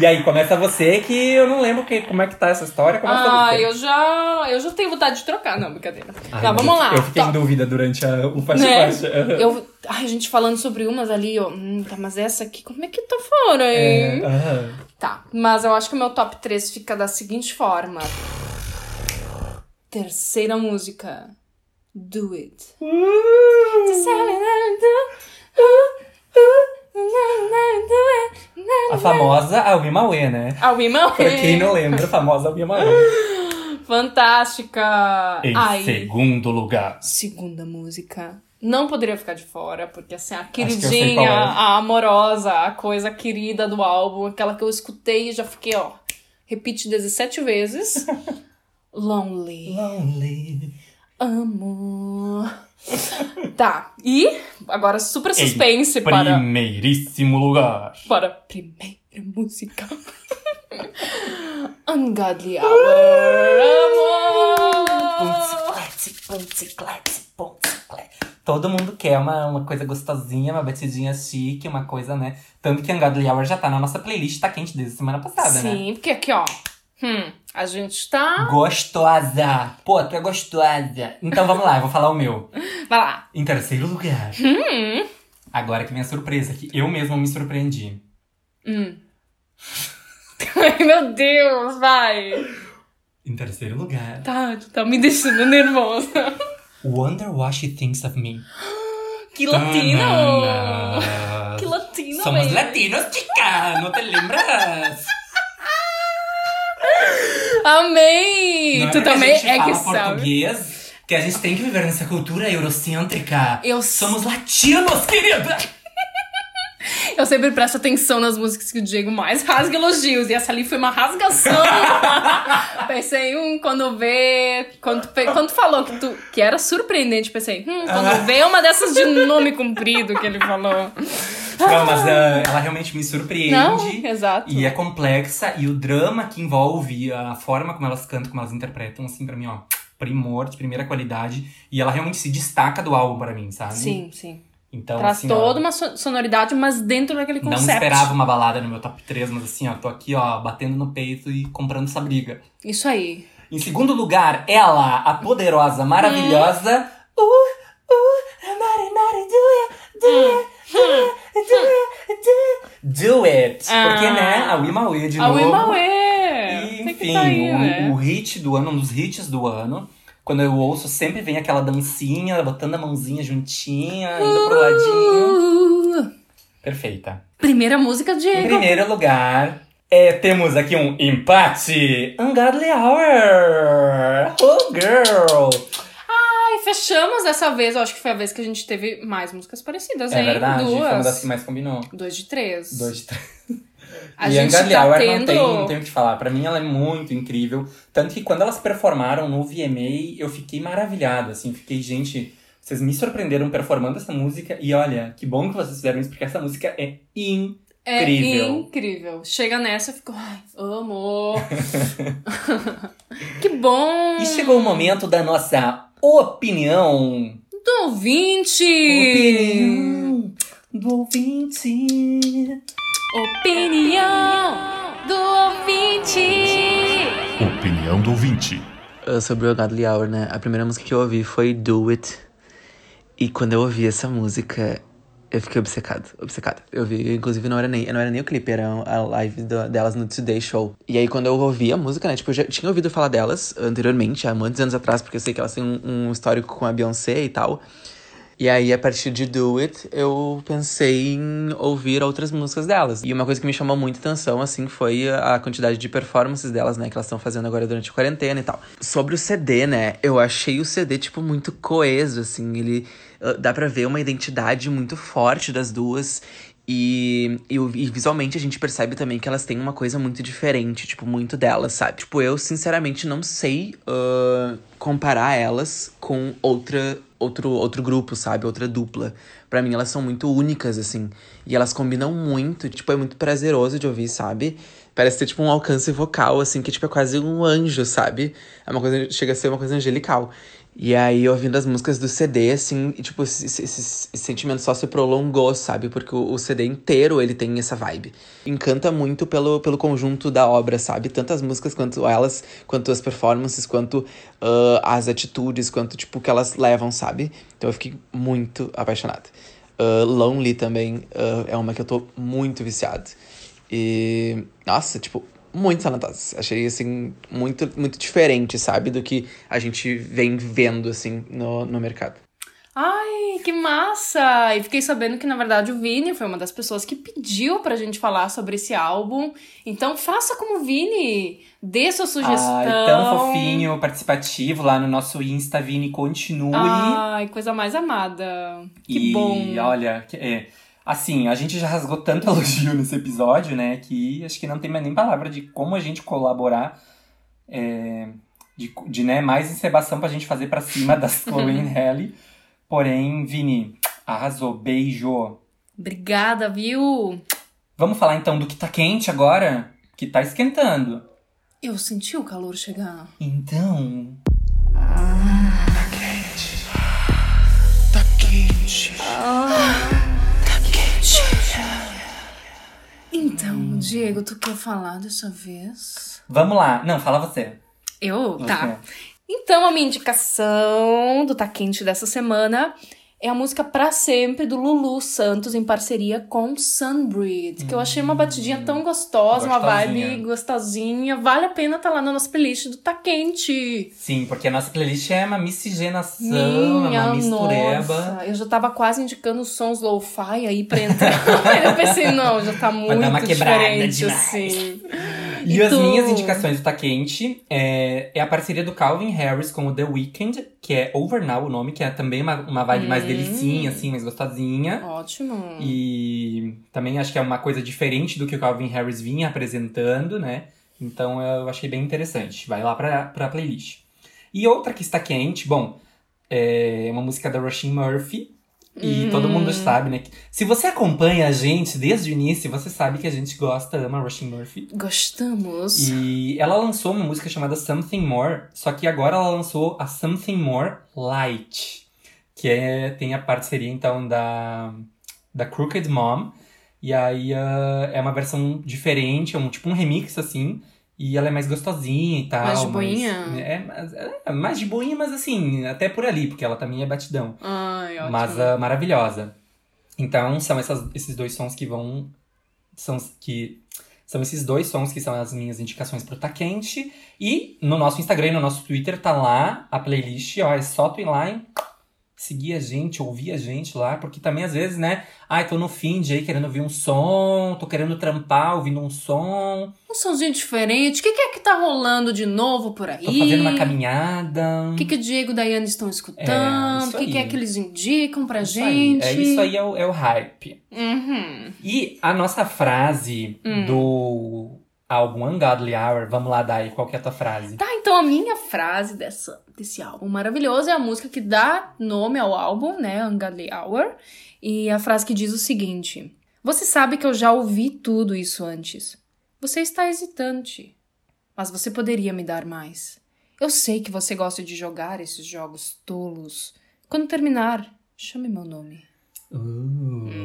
E aí, começa você que eu não lembro que, como é que tá essa história. Começa Ah, eu já. Eu já tenho vontade de trocar. Não, brincadeira. Ai, tá, vamos lá. Eu fiquei em Tá. dúvida durante a, o faixa Né? Eu, ai, a gente falando sobre umas ali, ó. Hum, tá, mas essa aqui, como é que tá fora, hein? É, aham. Tá, mas eu acho que o meu top 3 fica da seguinte forma. Terceira música. Do it. A famosa Aui Mauê, né? A Women Pra quem não lembra, a famosa Aui Mauê. Fantástica! Em Aí, segundo lugar. segunda música. Não poderia ficar de fora, porque assim, a queridinha, é. a amorosa, a coisa querida do álbum, aquela que eu escutei e já fiquei, ó, repite 17 vezes. Lonely. Lonely. Amor. tá, e agora super suspense Em para, primeiríssimo lugar. para a primeira música. Ungodly Hour. Amor. Todo mundo quer uma, uma coisa gostosinha, uma batidinha chique, uma coisa, né? Tanto que Ungodly Hour já tá na nossa playlist, tá quente desde semana passada, né? Sim, porque aqui, ó. Hum, a gente tá. Gostosa. Pô, tu é gostosa. Então vamos lá, eu vou falar o meu. Vai lá. Em terceiro lugar. Hum. Agora que vem a surpresa, que eu mesmo me surpreendi. Ai, meu Deus, vai. Em terceiro lugar. Tá, tá me deixando nervosa. Wonder What She Thinks of Me. Que latino! Tanana. Que latino, Somos latinos, chica! ¿No te lembras? Amei! Não é tu a também gente é fala que sabe. português que a gente tem que viver nessa cultura eurocêntrica. Eu Somos latinos, querida! Eu sempre presto atenção nas músicas que o Diego mais rasga elogios. E essa ali foi uma rasgação. pensei, hum, quando vê. Quando, quando tu falou que, tu, que era surpreendente, pensei, hum, quando vê uma dessas de nome comprido que ele falou. Não, mas ela realmente me surpreende. Não, exato. E é complexa. E o drama que envolve, a forma como elas cantam, como elas interpretam, assim, pra mim, ó, primor, de primeira qualidade. E ela realmente se destaca do álbum pra mim, sabe? Sim, sim. Então, Traz assim, ó, toda uma so- sonoridade, mas dentro daquele Não conceito. esperava uma balada no meu top 3, mas assim, ó, tô aqui, ó, batendo no peito e comprando essa briga. Isso aí. Em segundo lugar, ela, a poderosa, maravilhosa. Uh, uh, naughty, naughty, do it, do do it, do it, do it. It. Porque, Ah. né, a Wimawe de A novo. Wimawe! E, Tem que enfim, tá aí, o, né? o hit do ano, um dos hits do ano. Quando eu ouço, sempre vem aquela dancinha, botando a mãozinha juntinha, indo pro ladinho. Perfeita. primeira música, Em Diego. primeiro lugar, é, temos aqui um empate. Ungodly Hour. Oh, girl. Fechamos dessa vez. Eu acho que foi a vez que a gente teve mais músicas parecidas, É hein? verdade, Duas. foi uma das que mais combinou. Dois de três. Dois de três. A e gente Ungodly tá tendo... não, tem, não o que falar. Pra mim ela é muito incrível. Tanto que quando elas performaram no VMA, eu fiquei maravilhado, assim. Fiquei, gente, vocês me surpreenderam performando essa música. E olha, que bom que vocês fizeram isso, porque essa música é incrível. É Incrível. incrível. Chega nessa, eu fico, ai, amo. que bom. E chegou o momento da nossa opinião. do ouvinte. Opinião do ouvinte. Opinião do ouvinte. Opinião do ouvinte. Uh, sobre o Godly Hour, né? A primeira música que eu ouvi foi Do It. E quando eu ouvi essa música, eu fiquei obcecado, obcecado. Eu vi, inclusive, não era nem, não era nem o clipe, era a live do- delas no Today Show. E aí, quando eu ouvi a música, né? Tipo, eu já tinha ouvido falar delas anteriormente, há muitos anos atrás, porque eu sei que elas têm um, um histórico com a Beyoncé e tal. E aí, a partir de Do It, eu pensei em ouvir outras músicas delas. E uma coisa que me chamou muita atenção, assim, foi a quantidade de performances delas, né? Que elas estão fazendo agora durante a quarentena e tal. Sobre o CD, né? Eu achei o CD, tipo, muito coeso, assim. Ele... ah, Dá pra ver uma identidade muito forte das duas. E, e, e visualmente a gente percebe também que elas têm uma coisa muito diferente, tipo, muito delas, sabe? Tipo, eu sinceramente não sei ah, comparar elas com outra, outro, outro grupo, sabe? Outra dupla. Pra mim, elas são muito únicas, assim. E elas combinam muito, tipo, é muito prazeroso de ouvir, sabe? Parece ter, tipo, um alcance vocal, assim, que, tipo, é quase um anjo, sabe? É uma coisa, chega a ser uma coisa angelical. E aí, ouvindo as músicas do CD, assim, e, tipo, esse, esse, esse, sentimento só se prolongou, sabe? Porque o, o, CD inteiro, ele tem essa vibe. Encanta muito pelo, pelo conjunto da obra, sabe? Tanto as músicas, quanto elas, quanto as performances, quanto uh, as atitudes, quanto, tipo, que elas levam, sabe? Então eu fiquei muito apaixonada. Uh, Lonely também uh, é uma que eu tô muito viciado. E, nossa, tipo, muito talentosas. Achei, assim, muito, muito diferente, sabe? Do que a gente vem vendo, assim, no, no mercado. Ai, que massa! E fiquei sabendo que, na verdade, o Vini foi uma das pessoas que pediu pra gente falar sobre esse álbum. Então, faça como o Vini, dê sua sugestão. Ai, tão fofinho, participativo lá no nosso Insta, Vini, continue. Ai, coisa mais amada. Que e, bom. olha, é, Assim, a gente já rasgou tanto elogio nesse episódio, né? Que acho que não tem mais nem palavra de como a gente colaborar. É, de, de né, mais encebação pra gente fazer pra cima das Chloe e Halle. Porém, Vini, arrasou. Beijo. Obrigada, viu? Vamos falar então do que tá quente agora? Que tá esquentando. Eu senti o calor chegar. Então. Ah. Tá quente. Tá quente. Ah. Então, Diego, tu quer falar dessa vez? Vamos lá. Não, fala você. Eu? Você. Tá. Então, a minha indicação do Tá Quente dessa semana é a música Pra Sempre do Lulu Santos em parceria com Sunbreed, que eu achei uma batidinha tão gostosa, uma vibe gostosinha. Vale a pena estar tá lá na nossa playlist do Tá Quente. Sim, porque a nossa playlist é uma miscigenação, Minha é uma mistureba. Nossa, eu já tava quase indicando sons lo-fi aí pra entrar. eu pensei, não, já tá muito uma diferente, demais. assim. E, e as minhas indicações do Tá Quente é, é a parceria do Calvin Harris com o The Weeknd, que é Over Now o nome, que é também uma, uma vibe hum. mais delicinha, assim, mais gostosinha. Ótimo. E também acho que é uma coisa diferente do que o Calvin Harris vinha apresentando, né? Então eu achei bem interessante. Vai lá pra, pra playlist. E outra que está quente, bom, é uma música da Roisin Murphy, e todo mundo Hum. sabe, né? Se você acompanha a gente desde o início, você sabe que a gente gosta, ama Rushing Murphy. Gostamos. E ela lançou uma música chamada Something More, só que agora ela lançou a Something More Light, que é, tem a parceria então da, da Crooked Mom. E aí ah, é uma versão diferente, é um tipo um remix assim. E ela é mais gostosinha e tal. Mais de boinha? é, mas- é, mais de boinha, mas assim, até por ali, porque ela também é batidão. Ai, ótimo. Mas ah, maravilhosa. Então, são essas- esses dois sons que vão. São, que, são esses dois sons que são as minhas indicações pro Tá Quente. E no nosso Instagram e no nosso Twitter tá lá a playlist, ó. É só tu ir lá e seguir a gente, ouvir a gente lá, porque também às vezes, né? Ai, tô no fim de aí querendo ouvir um som, tô querendo trampar ouvindo um som, Um somzinho diferente. O que, que é que tá rolando de novo por aí? tô fazendo uma caminhada. O que, que o Diego e Daiane estão É, escutando? isso o que, que aí. é que eles indicam pra Isso aí, gente? É isso aí, é o, é o hype. Uhum. E a nossa frase Hum. do álbum Ungodly Hour, vamos lá, Dai, qual que é a tua frase? Tá, então a minha frase dessa, desse álbum maravilhoso é a música que dá nome ao álbum, né? Ungodly Hour. E a frase que diz o seguinte: Você sabe que eu já ouvi tudo isso antes. Você está hesitante, mas você poderia me dar mais. Eu sei que você gosta de jogar esses jogos tolos. Quando terminar, chame meu nome. Uh,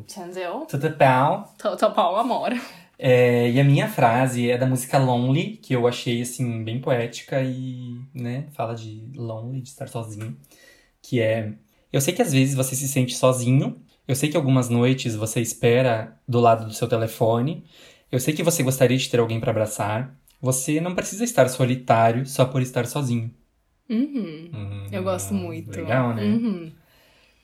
Entendeu? Tudo bem. Total amor. É, e a minha frase é da música Lonely, que eu achei, assim, bem poética e, né, fala de lonely, de estar sozinho. Que é, eu sei que às vezes você se sente sozinho, eu sei que algumas noites você espera do lado do seu telefone, eu sei que você gostaria de ter alguém pra abraçar, você não precisa estar solitário só por estar sozinho. Uhum. Hum, Eu gosto muito. Legal, né? Uhum.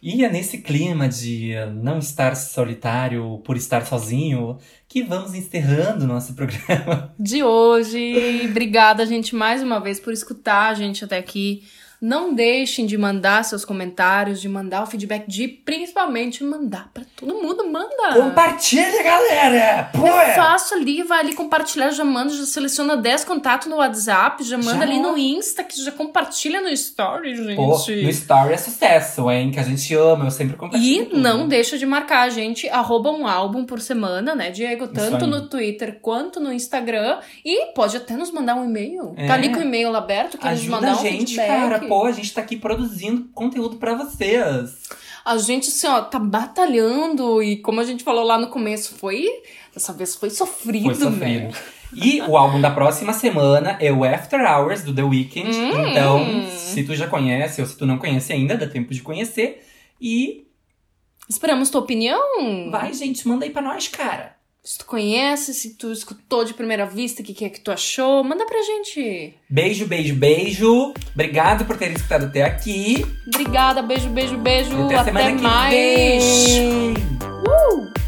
E é nesse clima de não estar solitário por estar sozinho que vamos encerrando nosso programa. de hoje. Obrigada, gente, mais uma vez por escutar a gente até aqui. Não deixem de mandar seus comentários, de mandar o feedback, de principalmente mandar pra todo mundo. Manda! Compartilha, galera! Pô! É fácil ali, vai ali compartilhar, já manda, já seleciona 10 contatos no WhatsApp, já manda Já. ali no Insta, que já compartilha no Story, gente. Pô, no Story é sucesso, hein? Que a gente ama, eu sempre compartilho. E tudo. não deixa de marcar a gente, arroba um álbum por semana, né, Diego? Tanto no Twitter quanto no Instagram. E pode até nos mandar um e-mail. É. Tá ali com o e-mail aberto, nos Ajuda mandar a um gente, feedback. cara. Pô, a gente tá aqui produzindo conteúdo pra vocês. A gente, assim, ó, tá batalhando. E como a gente falou lá no começo, foi. Dessa vez foi sofrido, Foi sofrido. né? E o álbum da próxima semana é o After Hours do The Weeknd. Hum. Então, se tu já conhece ou se tu não conhece ainda, dá tempo de conhecer. E Esperamos tua opinião. vai, gente, manda aí pra nós, cara. Se tu conhece, se tu escutou de primeira vista, o que, que é que tu achou, manda pra gente. Beijo, beijo, beijo. Obrigado por ter escutado até aqui. Obrigada, beijo, beijo, beijo. Até, semana que mais. vem. Uh!